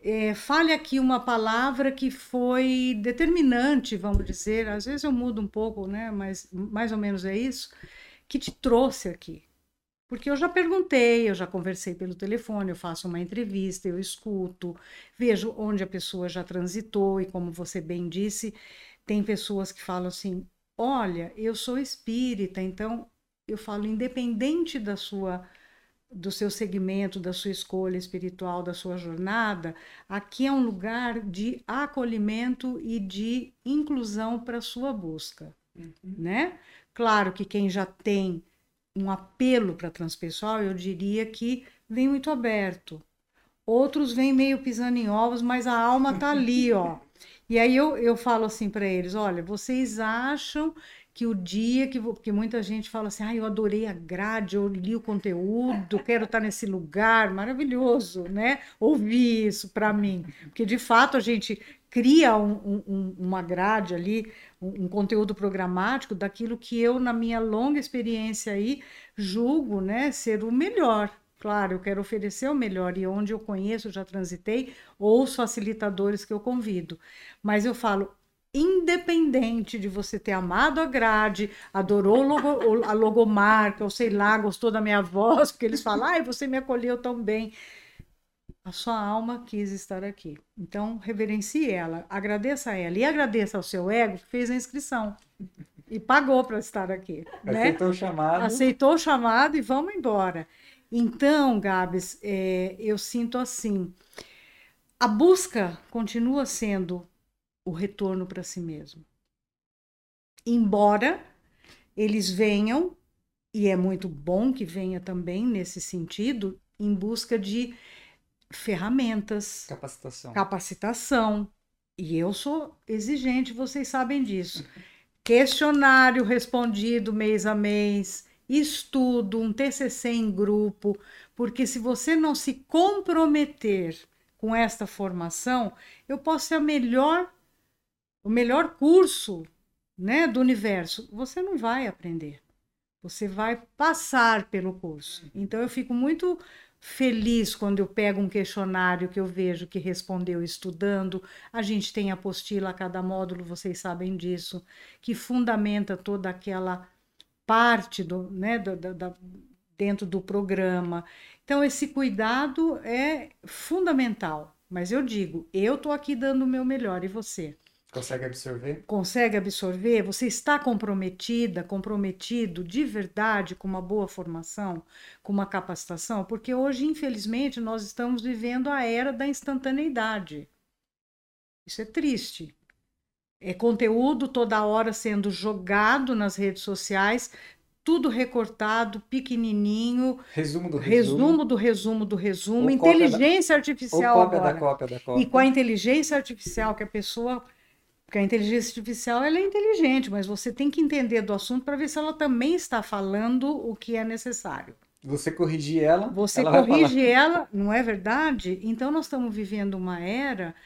é, fale aqui uma palavra que foi determinante, vamos dizer, às vezes eu mudo um pouco, né, mas mais ou menos é isso, que te trouxe aqui. Porque eu já perguntei, eu já conversei pelo telefone, eu faço uma entrevista, eu escuto, vejo onde a pessoa já transitou, e como você bem disse, tem pessoas que falam assim: olha, eu sou espírita, então eu falo, independente da sua do seu segmento, da sua escolha espiritual, da sua jornada, aqui é um lugar de acolhimento e de inclusão para a sua busca, né? Claro que quem já tem um apelo para transpessoal, eu diria que vem muito aberto. Outros vêm meio pisando em ovos, mas a alma tá ali, ó. E aí eu, eu falo assim para eles: olha, vocês acham que o dia que. vo- Porque muita gente fala assim: ah, eu adorei a grade, eu li o conteúdo, quero estar nesse lugar, maravilhoso, né? Ouvir isso para mim. Porque de fato a gente cria um- um- uma grade ali, um, um conteúdo programático daquilo que eu, na minha longa experiência aí, julgo, né, ser o melhor. Claro, eu quero oferecer o melhor e onde eu conheço, já transitei, ou os facilitadores que eu convido. Mas eu falo, independente de você ter amado a grade, adorou logo- a logomarca, ou sei lá, gostou da minha voz, porque eles falam, ai, você me acolheu tão bem. A sua alma quis estar aqui. Então, reverencie ela, agradeça a ela e agradeça ao seu ego que fez a inscrição. e pagou para estar aqui. Né? Aceitou o chamado. Aceitou o chamado e vamos embora. Então, Gabs, é, eu sinto assim: a busca continua sendo o retorno para si mesmo. Embora eles venham, e é muito bom que venha também nesse sentido, em busca de ferramentas, capacitação. capacitação. E eu sou exigente, vocês sabem disso. Questionário respondido mês a mês, estudo, um TCC em grupo, porque se você não se comprometer com esta formação, eu posso ser a melhor o melhor curso, né, do universo. Você não vai aprender. Você vai passar pelo curso. Então eu fico muito feliz quando eu pego um questionário que eu vejo que respondeu estudando. A gente tem apostila a cada módulo, vocês sabem disso, que fundamenta toda aquela parte do, né, do, da, dentro do programa. Então, esse cuidado é fundamental. Mas eu digo, eu estou aqui dando o meu melhor, e você? Consegue absorver? Consegue absorver? Você está comprometida, comprometido de verdade com uma boa formação, com uma capacitação? Porque hoje, infelizmente, nós estamos vivendo a era da instantaneidade. Isso é triste. É conteúdo toda hora sendo jogado nas redes sociais, tudo recortado, pequenininho. Resumo do resumo. Resumo do resumo do resumo. inteligência da, artificial cópia agora. Da cópia da cópia. E com a inteligência artificial que a pessoa porque a inteligência artificial ela é inteligente, mas você tem que entender do assunto para ver se ela também está falando o que é necessário. Você corrigir ela. Você ela corrige ela, não é verdade? Então nós estamos vivendo uma era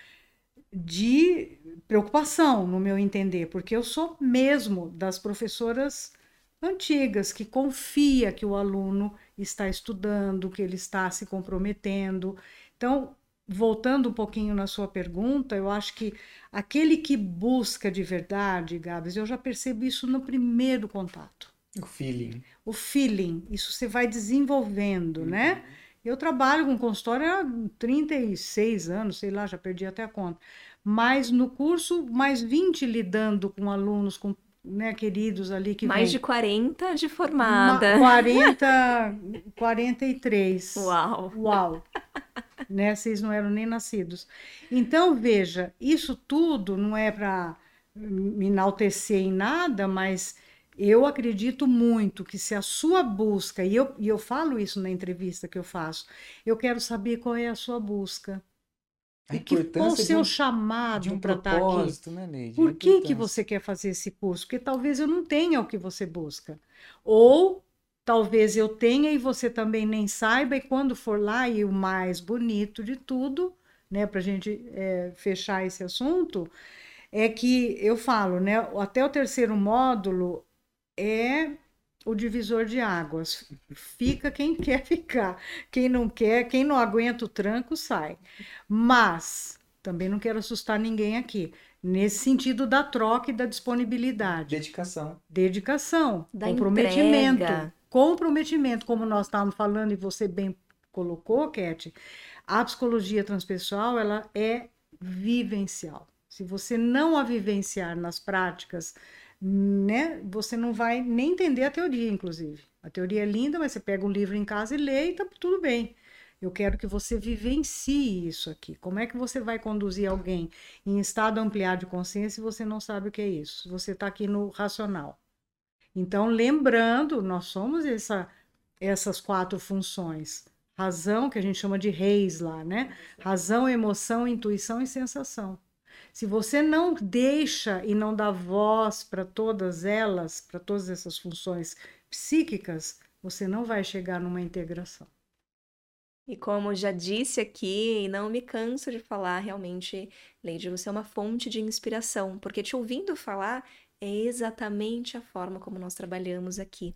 de preocupação, no meu entender, porque eu sou mesmo das professoras antigas que confia que o aluno está estudando, que ele está se comprometendo. Então, voltando um pouquinho na sua pergunta, eu acho que aquele que busca de verdade, Gabs, eu já percebo isso no primeiro contato. O feeling. O feeling, isso você vai desenvolvendo, uhum. né? Eu trabalho com consultório há 36 anos, sei lá, já perdi até a conta. Mas no curso, mais 20 lidando com alunos, com né, queridos ali que Mais vem. de 40 de formada. Uma, 40, 43. Uau. Uau né? Vocês não eram nem nascidos. Então, veja, isso tudo não é para me enaltecer em nada, mas eu acredito muito que se a sua busca, e eu, e eu falo isso na entrevista que eu faço, eu quero saber qual é a sua busca. A e que qual o seu um, chamado um para estar tá aqui. Né, Neide? Por que, que você quer fazer esse curso? Porque talvez eu não tenha o que você busca. Ou talvez eu tenha e você também nem saiba, e quando for lá, e o mais bonito de tudo, né, para a gente é, fechar esse assunto, é que eu falo, né, até o terceiro módulo é o divisor de águas. Fica quem quer ficar, quem não quer, quem não aguenta o tranco, sai. Mas também não quero assustar ninguém aqui. Nesse sentido da troca e da disponibilidade. Dedicação. Dedicação. Da comprometimento. Entrega comprometimento, como nós estávamos falando e você bem colocou, Cat, a psicologia transpessoal ela é vivencial. Se você não a vivenciar nas práticas, né, você não vai nem entender a teoria, inclusive. A teoria é linda, mas você pega um livro em casa e lê e tá tudo bem. Eu quero que você vivencie isso aqui. Como é que você vai conduzir alguém em estado ampliado de consciência se você não sabe o que é isso? Você está aqui no racional. Então, lembrando, nós somos essa, essas quatro funções. Razão, que a gente chama de reis lá, né? Razão, emoção, intuição e sensação. Se você não deixa e não dá voz para todas elas, para todas essas funções psíquicas, você não vai chegar numa integração. E como já disse aqui, e não me canso de falar, realmente, Leide, você é uma fonte de inspiração, porque te ouvindo falar, é exatamente a forma como nós trabalhamos aqui.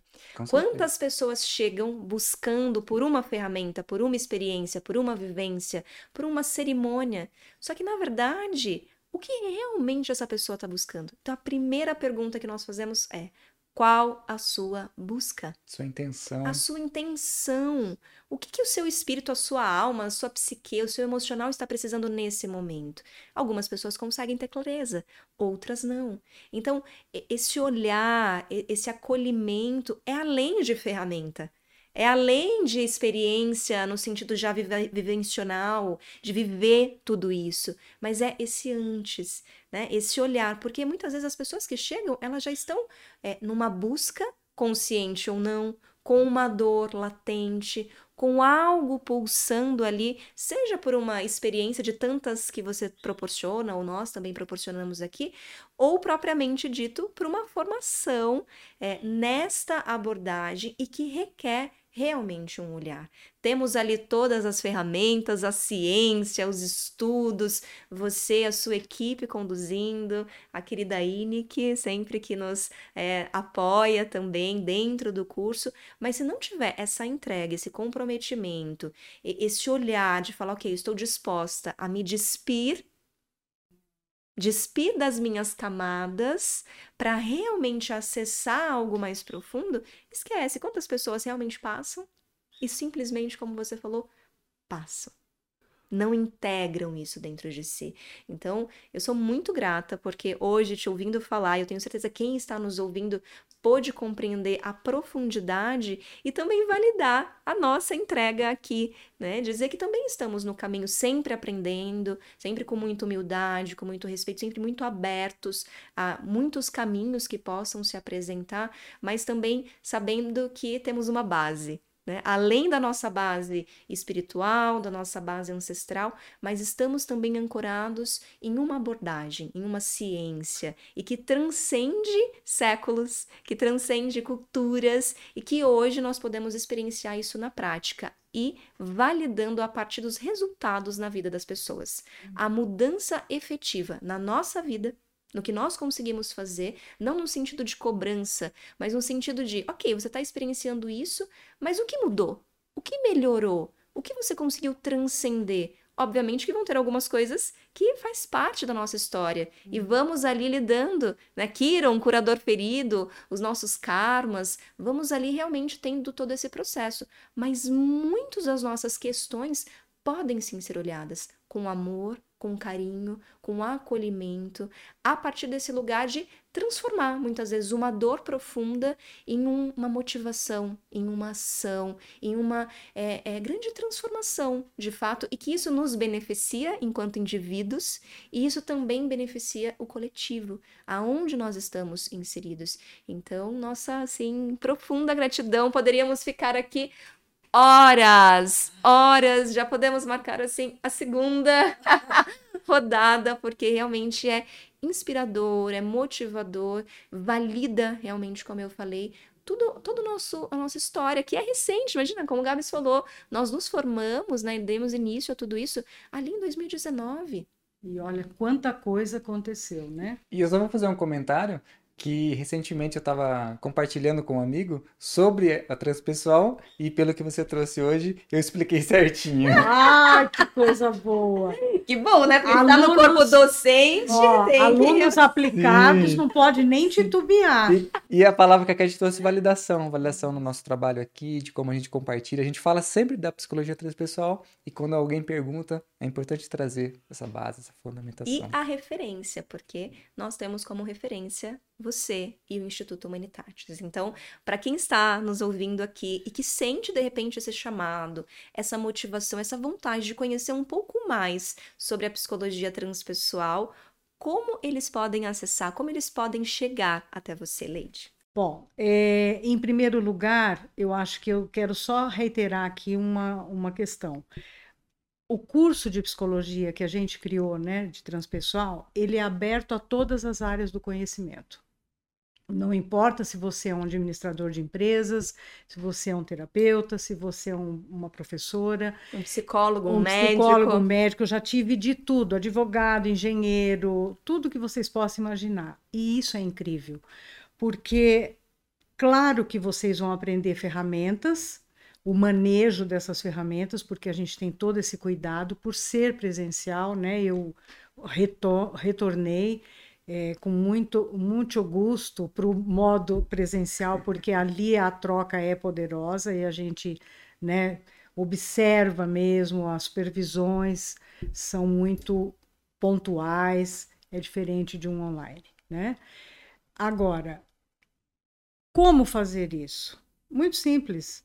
Quantas pessoas chegam buscando por uma ferramenta, por uma experiência, por uma vivência, por uma cerimônia? Só que, na verdade, o que realmente essa pessoa está buscando? Então, a primeira pergunta que nós fazemos é: Qual a sua busca? Sua intenção. A sua intenção. O que, que o seu espírito, a sua alma, a sua psique, o seu emocional está precisando nesse momento? Algumas pessoas conseguem ter clareza, outras não. Então, esse olhar, esse acolhimento é além de ferramenta. É além de experiência no sentido já vivencional, de viver tudo isso, mas é esse antes, né? Esse olhar, porque muitas vezes as pessoas que chegam, elas já estão é, numa busca, consciente ou não, com uma dor latente, com algo pulsando ali, seja por uma experiência de tantas que você proporciona, ou nós também proporcionamos aqui, ou propriamente dito por uma formação é, nesta abordagem e que requer realmente um olhar. Temos ali todas as ferramentas, a ciência, os estudos, você, a sua equipe conduzindo, a querida Ine, que sempre que nos é, apoia também dentro do curso, mas se não tiver essa entrega, esse comprometimento, esse olhar de falar, ok, estou disposta a me despir despir das minhas camadas para realmente acessar algo mais profundo, esquece. Quantas pessoas realmente passam e simplesmente, como você falou, passam não integram isso dentro de si. Então, eu sou muito grata porque hoje, te ouvindo falar, eu tenho certeza quem está nos ouvindo pôde compreender a profundidade e também validar a nossa entrega aqui, né? Dizer que também estamos no caminho sempre aprendendo, sempre com muita humildade, com muito respeito, sempre muito abertos a muitos caminhos que possam se apresentar, mas também sabendo que temos uma base, né? além da nossa base espiritual, da nossa base ancestral, mas estamos também ancorados em uma abordagem, em uma ciência e que transcende séculos, que transcende culturas e que hoje nós podemos experienciar isso na prática e validando a partir dos resultados na vida das pessoas. A mudança efetiva na nossa vida no que nós conseguimos fazer, não no sentido de cobrança, mas no sentido de, ok, você está experienciando isso, mas o que mudou? O que melhorou? O que você conseguiu transcender? Obviamente que vão ter algumas coisas que faz parte da nossa história. Uhum. E vamos ali lidando, né? Kira, um curador ferido, os nossos karmas, vamos ali realmente tendo todo esse processo. Mas muitas das nossas questões podem sim ser olhadas com amor, com carinho, com acolhimento, a partir desse lugar de transformar muitas vezes uma dor profunda em um, uma motivação, em uma ação, em uma é, é, grande transformação de fato, e que isso nos beneficia enquanto indivíduos e isso também beneficia o coletivo, aonde nós estamos inseridos. Então, nossa assim profunda gratidão, poderíamos ficar aqui horas, horas. Já podemos marcar assim a segunda rodada, porque realmente é inspirador, é motivador, valida realmente, como eu falei, tudo, todo nosso a nossa história, que é recente. Imagina, como o Gabs falou, nós nos formamos, né, demos início a tudo isso ali em 2019. E olha quanta coisa aconteceu, né? E eu só vou fazer um comentário que recentemente eu estava compartilhando com um amigo sobre a transpessoal e pelo que você trouxe hoje, eu expliquei certinho. Ah, que coisa boa! Que bom, né? Porque alunos, tá no corpo docente. Ó, alunos que... aplicados Sim. não pode nem titubear. E, e a palavra que a gente trouxe validação, validação no nosso trabalho aqui, de como a gente compartilha. A gente fala sempre da psicologia transpessoal e quando alguém pergunta, é importante trazer essa base, essa fundamentação. E a referência, porque nós temos como referência você e o Instituto Humanitatis. Então, para quem está nos ouvindo aqui e que sente de repente esse chamado, essa motivação, essa vontade de conhecer um pouco mais sobre a psicologia transpessoal, como eles podem acessar, como eles podem chegar até você, Leide? Bom, é, em primeiro lugar, eu acho que eu quero só reiterar aqui uma, uma questão o curso de psicologia que a gente criou, né, de transpessoal, ele é aberto a todas as áreas do conhecimento. Não importa se você é um administrador de empresas, se você é um terapeuta, se você é um, uma professora, um psicólogo, um, um médico. psicólogo, um médico. Eu já tive de tudo, advogado, engenheiro, tudo que vocês possam imaginar. E isso é incrível, porque claro que vocês vão aprender ferramentas, o manejo dessas ferramentas, porque a gente tem todo esse cuidado por ser presencial, né? Eu retor retornei é, com muito, muito gosto para o modo presencial, porque ali a troca é poderosa e a gente né, observa mesmo, as supervisões são muito pontuais, é diferente de um online. Né? Agora, como fazer isso? Muito simples.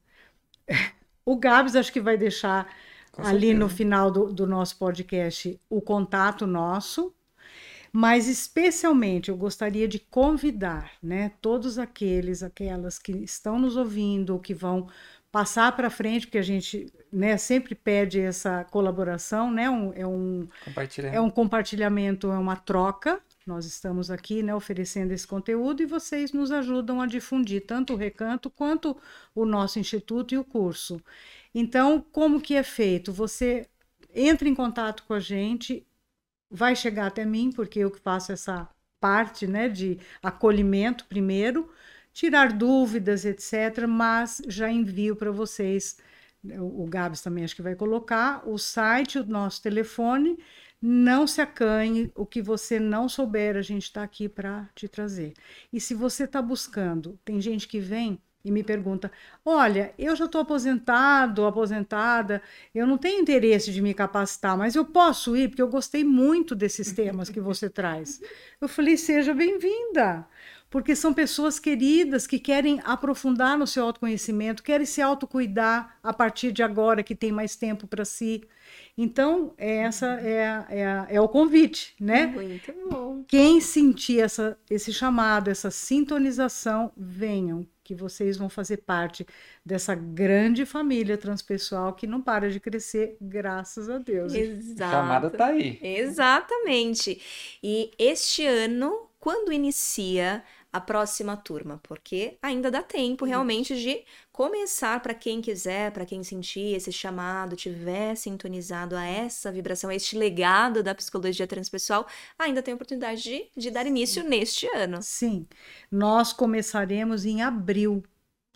O Gabs acho que vai deixar ali no final do, do nosso podcast o contato nosso, mas especialmente eu gostaria de convidar, né, todos aqueles, aquelas que estão nos ouvindo, que vão passar para frente, porque a gente né, sempre pede essa colaboração, né, um, é, um, é um compartilhamento, é uma troca, nós estamos aqui né, oferecendo esse conteúdo e vocês nos ajudam a difundir tanto o recanto quanto o nosso instituto e o curso. Então, como que é feito? Você entra em contato com a gente, vai chegar até mim, porque eu que faço essa parte né, de acolhimento primeiro, tirar dúvidas, etc., mas já envio para vocês. O Gabs também acho que vai colocar o site, o nosso telefone não se acanhe, o que você não souber, a gente está aqui para te trazer. E se você está buscando, tem gente que vem e me pergunta: Olha, eu já estou aposentado, aposentada, eu não tenho interesse de me capacitar, mas eu posso ir, porque eu gostei muito desses temas que você traz. Eu falei: Seja bem-vinda, porque são pessoas queridas que querem aprofundar no seu autoconhecimento, querem se autocuidar a partir de agora que tem mais tempo para si. Então, essa é, é, é o convite, né? Muito bom. Quem sentir essa, esse chamado, essa sintonização, venham, que vocês vão fazer parte dessa grande família transpessoal que não para de crescer, graças a Deus. Exato. A chamada tá aí. Exatamente. E este ano, quando inicia a próxima turma, porque ainda dá tempo realmente de começar para quem quiser, para quem sentir esse chamado, tiver sintonizado a essa vibração, a este legado da psicologia transpessoal, ainda tem oportunidade de, de dar início Sim. neste ano. Sim, nós começaremos em abril,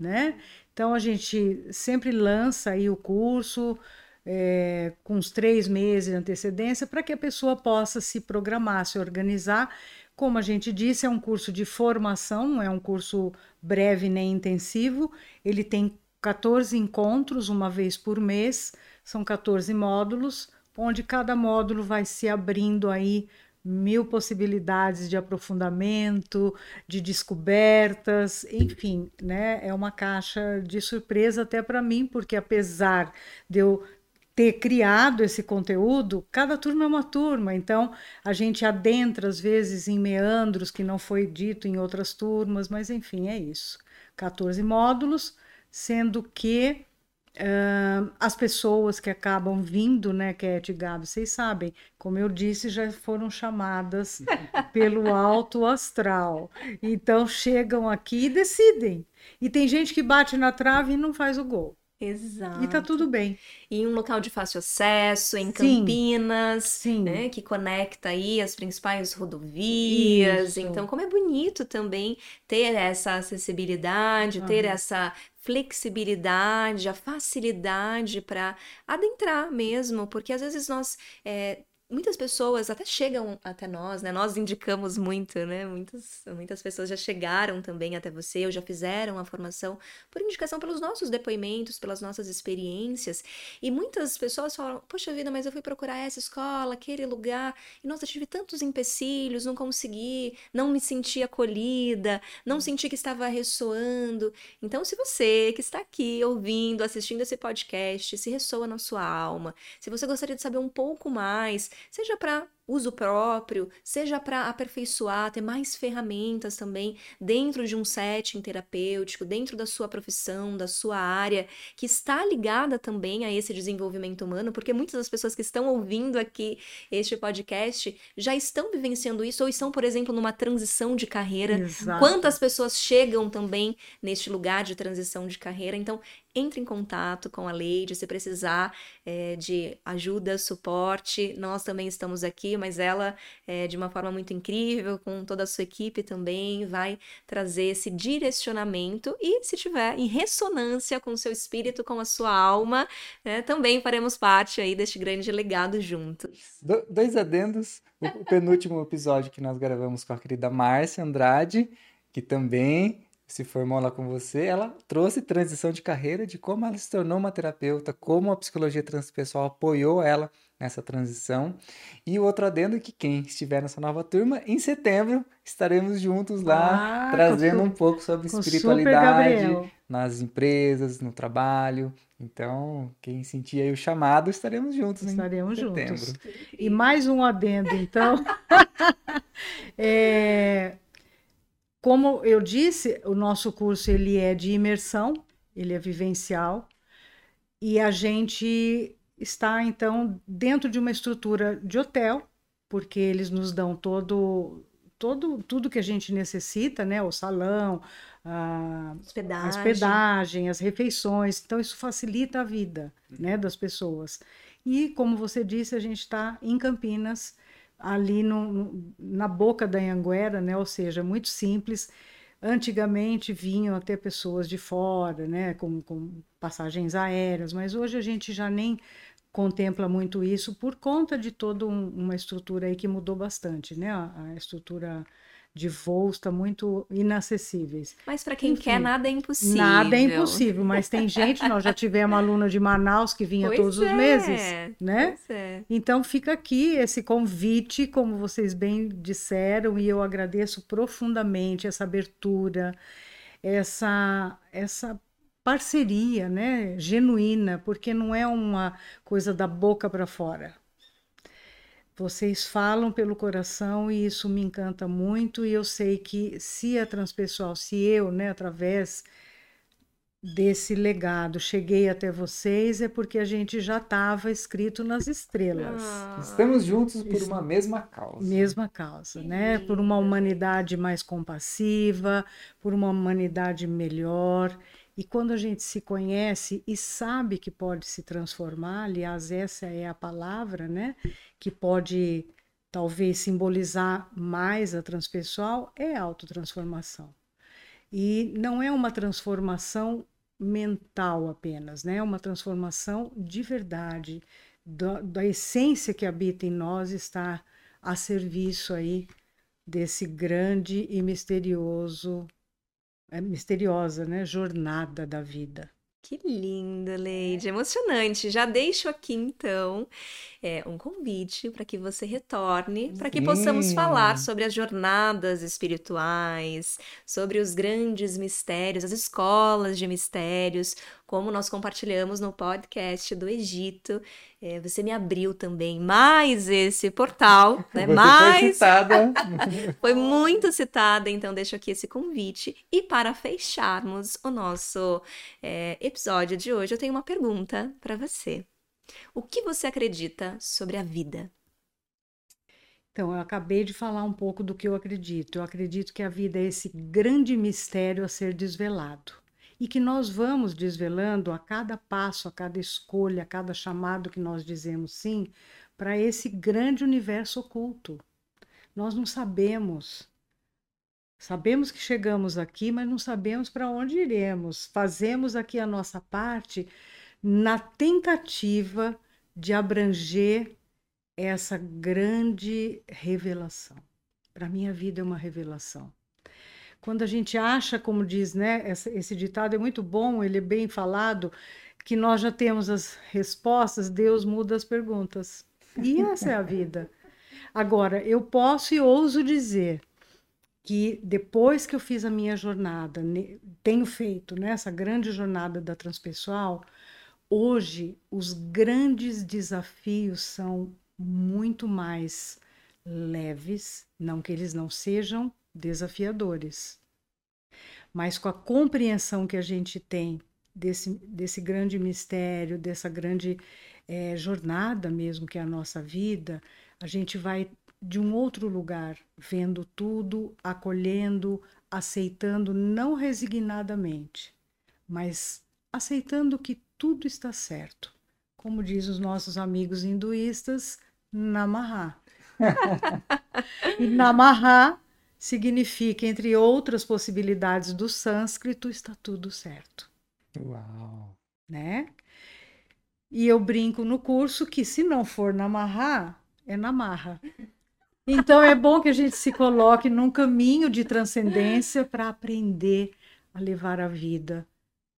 né? Então a gente sempre lança aí o curso. É, com uns três meses de antecedência, para que a pessoa possa se programar, se organizar como a gente disse, é um curso de formação, não é um curso breve nem intensivo. Ele tem 14 encontros, uma vez por mês, são 14 módulos, onde cada módulo vai se abrindo aí mil possibilidades de aprofundamento, de descobertas, enfim, né? É uma caixa de surpresa até para mim, porque apesar de eu ter criado esse conteúdo, cada turma é uma turma, então a gente adentra às vezes em meandros que não foi dito em outras turmas, mas enfim, é isso. 14 módulos, sendo que uh, as pessoas que acabam vindo, né, Cat e Gabi, vocês sabem, como eu disse, já foram chamadas pelo alto astral. Então chegam aqui e decidem. E tem gente que bate na trave e não faz o gol. Exato. E tá tudo bem. em um local de fácil acesso, em sim, Campinas, sim. Né, que conecta aí as principais rodovias. Isso. Então, como é bonito também ter essa acessibilidade, uhum. ter essa flexibilidade, a facilidade para adentrar mesmo, porque às vezes nós é, muitas pessoas até chegam até nós, né? Nós indicamos muito, né? Muitas, muitas pessoas já chegaram também até você, ou já fizeram a formação por indicação pelos nossos depoimentos, pelas nossas experiências. E muitas pessoas falam: Poxa vida, mas eu fui procurar essa escola, aquele lugar, e nossa, tive tantos empecilhos, não consegui, não me senti acolhida, não senti que estava ressoando. Então, se você que está aqui ouvindo, assistindo esse podcast, se ressoa na sua alma, se você gostaria de saber um pouco mais seja para uso próprio, seja para aperfeiçoar, ter mais ferramentas também dentro de um setting terapêutico, dentro da sua profissão, da sua área, que está ligada também a esse desenvolvimento humano, porque muitas das pessoas que estão ouvindo aqui este podcast já estão vivenciando isso ou estão, por exemplo, numa transição de carreira. Exato. Quantas pessoas chegam também neste lugar de transição de carreira? Então, entre em contato com a Leide se precisar é, de ajuda, suporte. Nós também estamos aqui mas ela, é, de uma forma muito incrível, com toda a sua equipe também, vai trazer esse direcionamento e, se tiver em ressonância com o seu espírito, com a sua alma, né, também faremos parte aí deste grande legado juntos. Do, dois adendos. O penúltimo episódio que nós gravamos com a querida Márcia Andrade, que também se formou lá com você, ela trouxe transição de carreira, de como ela se tornou uma terapeuta, como a psicologia transpessoal apoiou ela nessa transição. E o outro adendo é que quem estiver nessa nova turma, em setembro, estaremos juntos lá, ah, trazendo um pouco sobre espiritualidade nas empresas, no trabalho. Então, quem sentir aí o chamado, estaremos juntos estaremos juntos. E mais um adendo, então. é, como eu disse, o nosso curso ele é de imersão, ele é vivencial, e a gente está então dentro de uma estrutura de hotel, porque eles nos dão todo todo tudo que a gente necessita, né, o salão, a hospedagem. a hospedagem, as refeições, então isso facilita a vida, né, das pessoas. E como você disse, a gente está em Campinas, ali no, na boca da Anguera, né? Ou seja, muito simples. Antigamente vinham até pessoas de fora, né? Com, com passagens aéreas, mas hoje a gente já nem contempla muito isso por conta de toda um, uma estrutura aí que mudou bastante, né? A, a estrutura de voos está muito inacessíveis. Mas para quem Enfim, quer, nada é impossível. Nada é impossível, mas tem gente, nós já tivemos aluna de Manaus que vinha pois todos é, os meses, né? É. Então fica aqui esse convite, como vocês bem disseram, e eu agradeço profundamente essa abertura, essa essa parceria, né, genuína, porque não é uma coisa da boca para fora. Vocês falam pelo coração e isso me encanta muito. E eu sei que se a transpessoal, se eu, né, através desse legado cheguei até vocês, é porque a gente já estava escrito nas estrelas. Ah, Estamos juntos por uma mesma causa. Mesma causa, né? Por uma humanidade mais compassiva, por uma humanidade melhor. E quando a gente se conhece e sabe que pode se transformar, aliás, essa é a palavra, né? Que pode talvez simbolizar mais a transpessoal, é a autotransformação. E não é uma transformação mental apenas, né? É uma transformação de verdade, da, da essência que habita em nós está a serviço aí desse grande e misterioso é misteriosa, né? Jornada da vida. Que linda, Leide, emocionante. Já deixo aqui então é, um convite para que você retorne, para que possamos falar sobre as jornadas espirituais, sobre os grandes mistérios, as escolas de mistérios, como nós compartilhamos no podcast do Egito. É, você me abriu também mais esse portal, né? Você mais... foi citada. foi muito citada, então deixo aqui esse convite. E para fecharmos o nosso é, episódio de hoje, eu tenho uma pergunta para você. O que você acredita sobre a vida? Então, eu acabei de falar um pouco do que eu acredito. Eu acredito que a vida é esse grande mistério a ser desvelado e que nós vamos desvelando a cada passo, a cada escolha, a cada chamado que nós dizemos sim, para esse grande universo oculto. Nós não sabemos. Sabemos que chegamos aqui, mas não sabemos para onde iremos. Fazemos aqui a nossa parte na tentativa de abranger essa grande revelação. Para mim, a vida é uma revelação quando a gente acha, como diz, né, esse, ditado é muito bom, ele é bem falado, que nós já temos as respostas, Deus muda as perguntas. E essa é a vida. Agora, eu posso e ouso dizer que depois que eu fiz a minha jornada, tenho feito né, grande jornada da transpessoal, hoje os grandes desafios são muito mais leves, não que eles não sejam desafiadores. Mas com a compreensão que a gente tem desse, desse grande mistério, dessa grande é, jornada mesmo que é a nossa vida, a gente vai de um outro lugar, vendo tudo, acolhendo, aceitando, não resignadamente, mas aceitando que tudo está certo. Como diz os nossos amigos hinduístas, Namaha. e Namaha significa, entre outras possibilidades do sânscrito, está tudo certo. Uau! Né? E eu brinco no curso que se não for Namaha, é Namarra. Então é bom que a gente se coloque num caminho de transcendência para aprender a levar a vida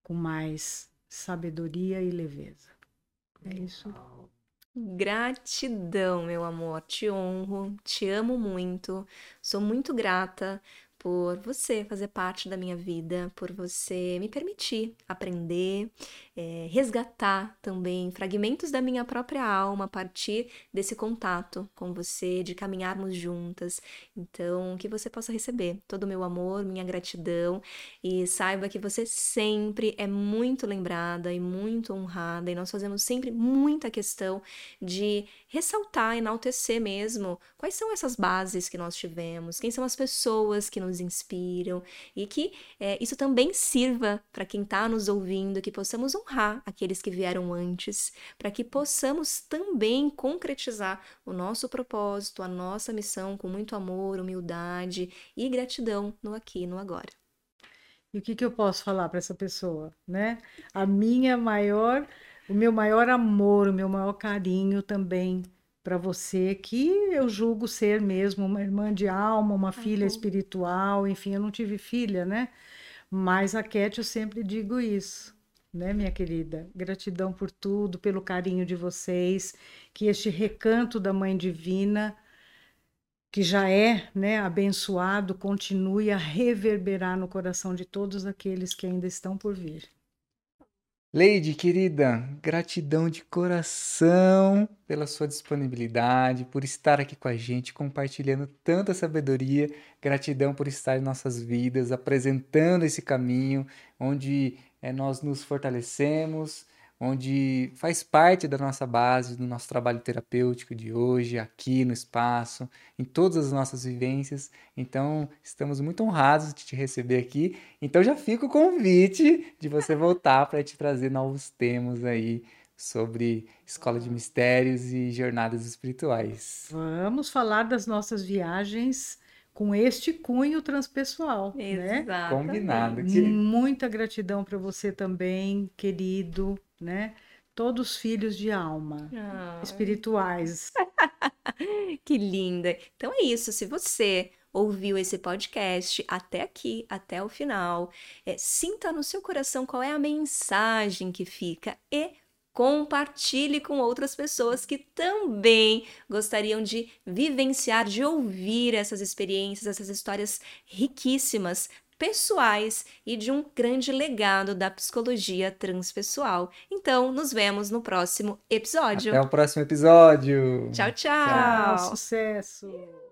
com mais sabedoria e leveza. É isso. Gratidão, meu amor. Te honro, te amo muito. Sou muito grata por você fazer parte da minha vida, por você me permitir aprender, é, resgatar também fragmentos da minha própria alma a partir desse contato com você, de caminharmos juntas. Então, que você possa receber todo o meu amor, minha gratidão e saiba que você sempre é muito lembrada e muito honrada, e nós fazemos sempre muita questão de ressaltar, enaltecer mesmo quais são essas bases que nós tivemos, quem são as pessoas que nos inspiram e que é, isso também sirva para quem está nos ouvindo, que possamos honrar aqueles que vieram antes, para que possamos também concretizar o nosso propósito, a nossa missão com muito amor, humildade e gratidão no aqui e no agora. E o que, que eu posso falar para essa pessoa, né? A minha maior o meu maior amor, o meu maior carinho também para você, que eu julgo ser mesmo uma irmã de alma, uma filha espiritual, enfim, eu não tive filha, né? Mas a Cat eu sempre digo isso, né, minha querida? Gratidão por tudo, pelo carinho de vocês, que este recanto da Mãe Divina, que já é, né, abençoado, continue a reverberar no coração de todos aqueles que ainda estão por vir. Leide, querida, gratidão de coração pela sua disponibilidade, por estar aqui com a gente, compartilhando tanta sabedoria. Gratidão por estar em nossas vidas, apresentando esse caminho onde é, nós nos fortalecemos, onde faz parte da nossa base, do nosso trabalho terapêutico de hoje, aqui no espaço, em todas as nossas vivências. Então, estamos muito honrados de te receber aqui. Então, já fica o convite de você voltar para te trazer novos temas aí sobre escola de mistérios e jornadas espirituais. Vamos falar das nossas viagens com este cunho transpessoal, né? Combinado. Muita gratidão para você também, querido né? Todos filhos de alma, espirituais. que linda! Então é isso. Se você ouviu esse podcast até aqui, até o final, é, sinta no seu coração qual é a mensagem que fica e compartilhe com outras pessoas que também gostariam de vivenciar, de ouvir essas experiências, essas histórias riquíssimas pessoais e de um grande legado da psicologia transpessoal. Então, nos vemos no próximo episódio. Até o próximo episódio. Tchau, tchau. tchau. Sucesso.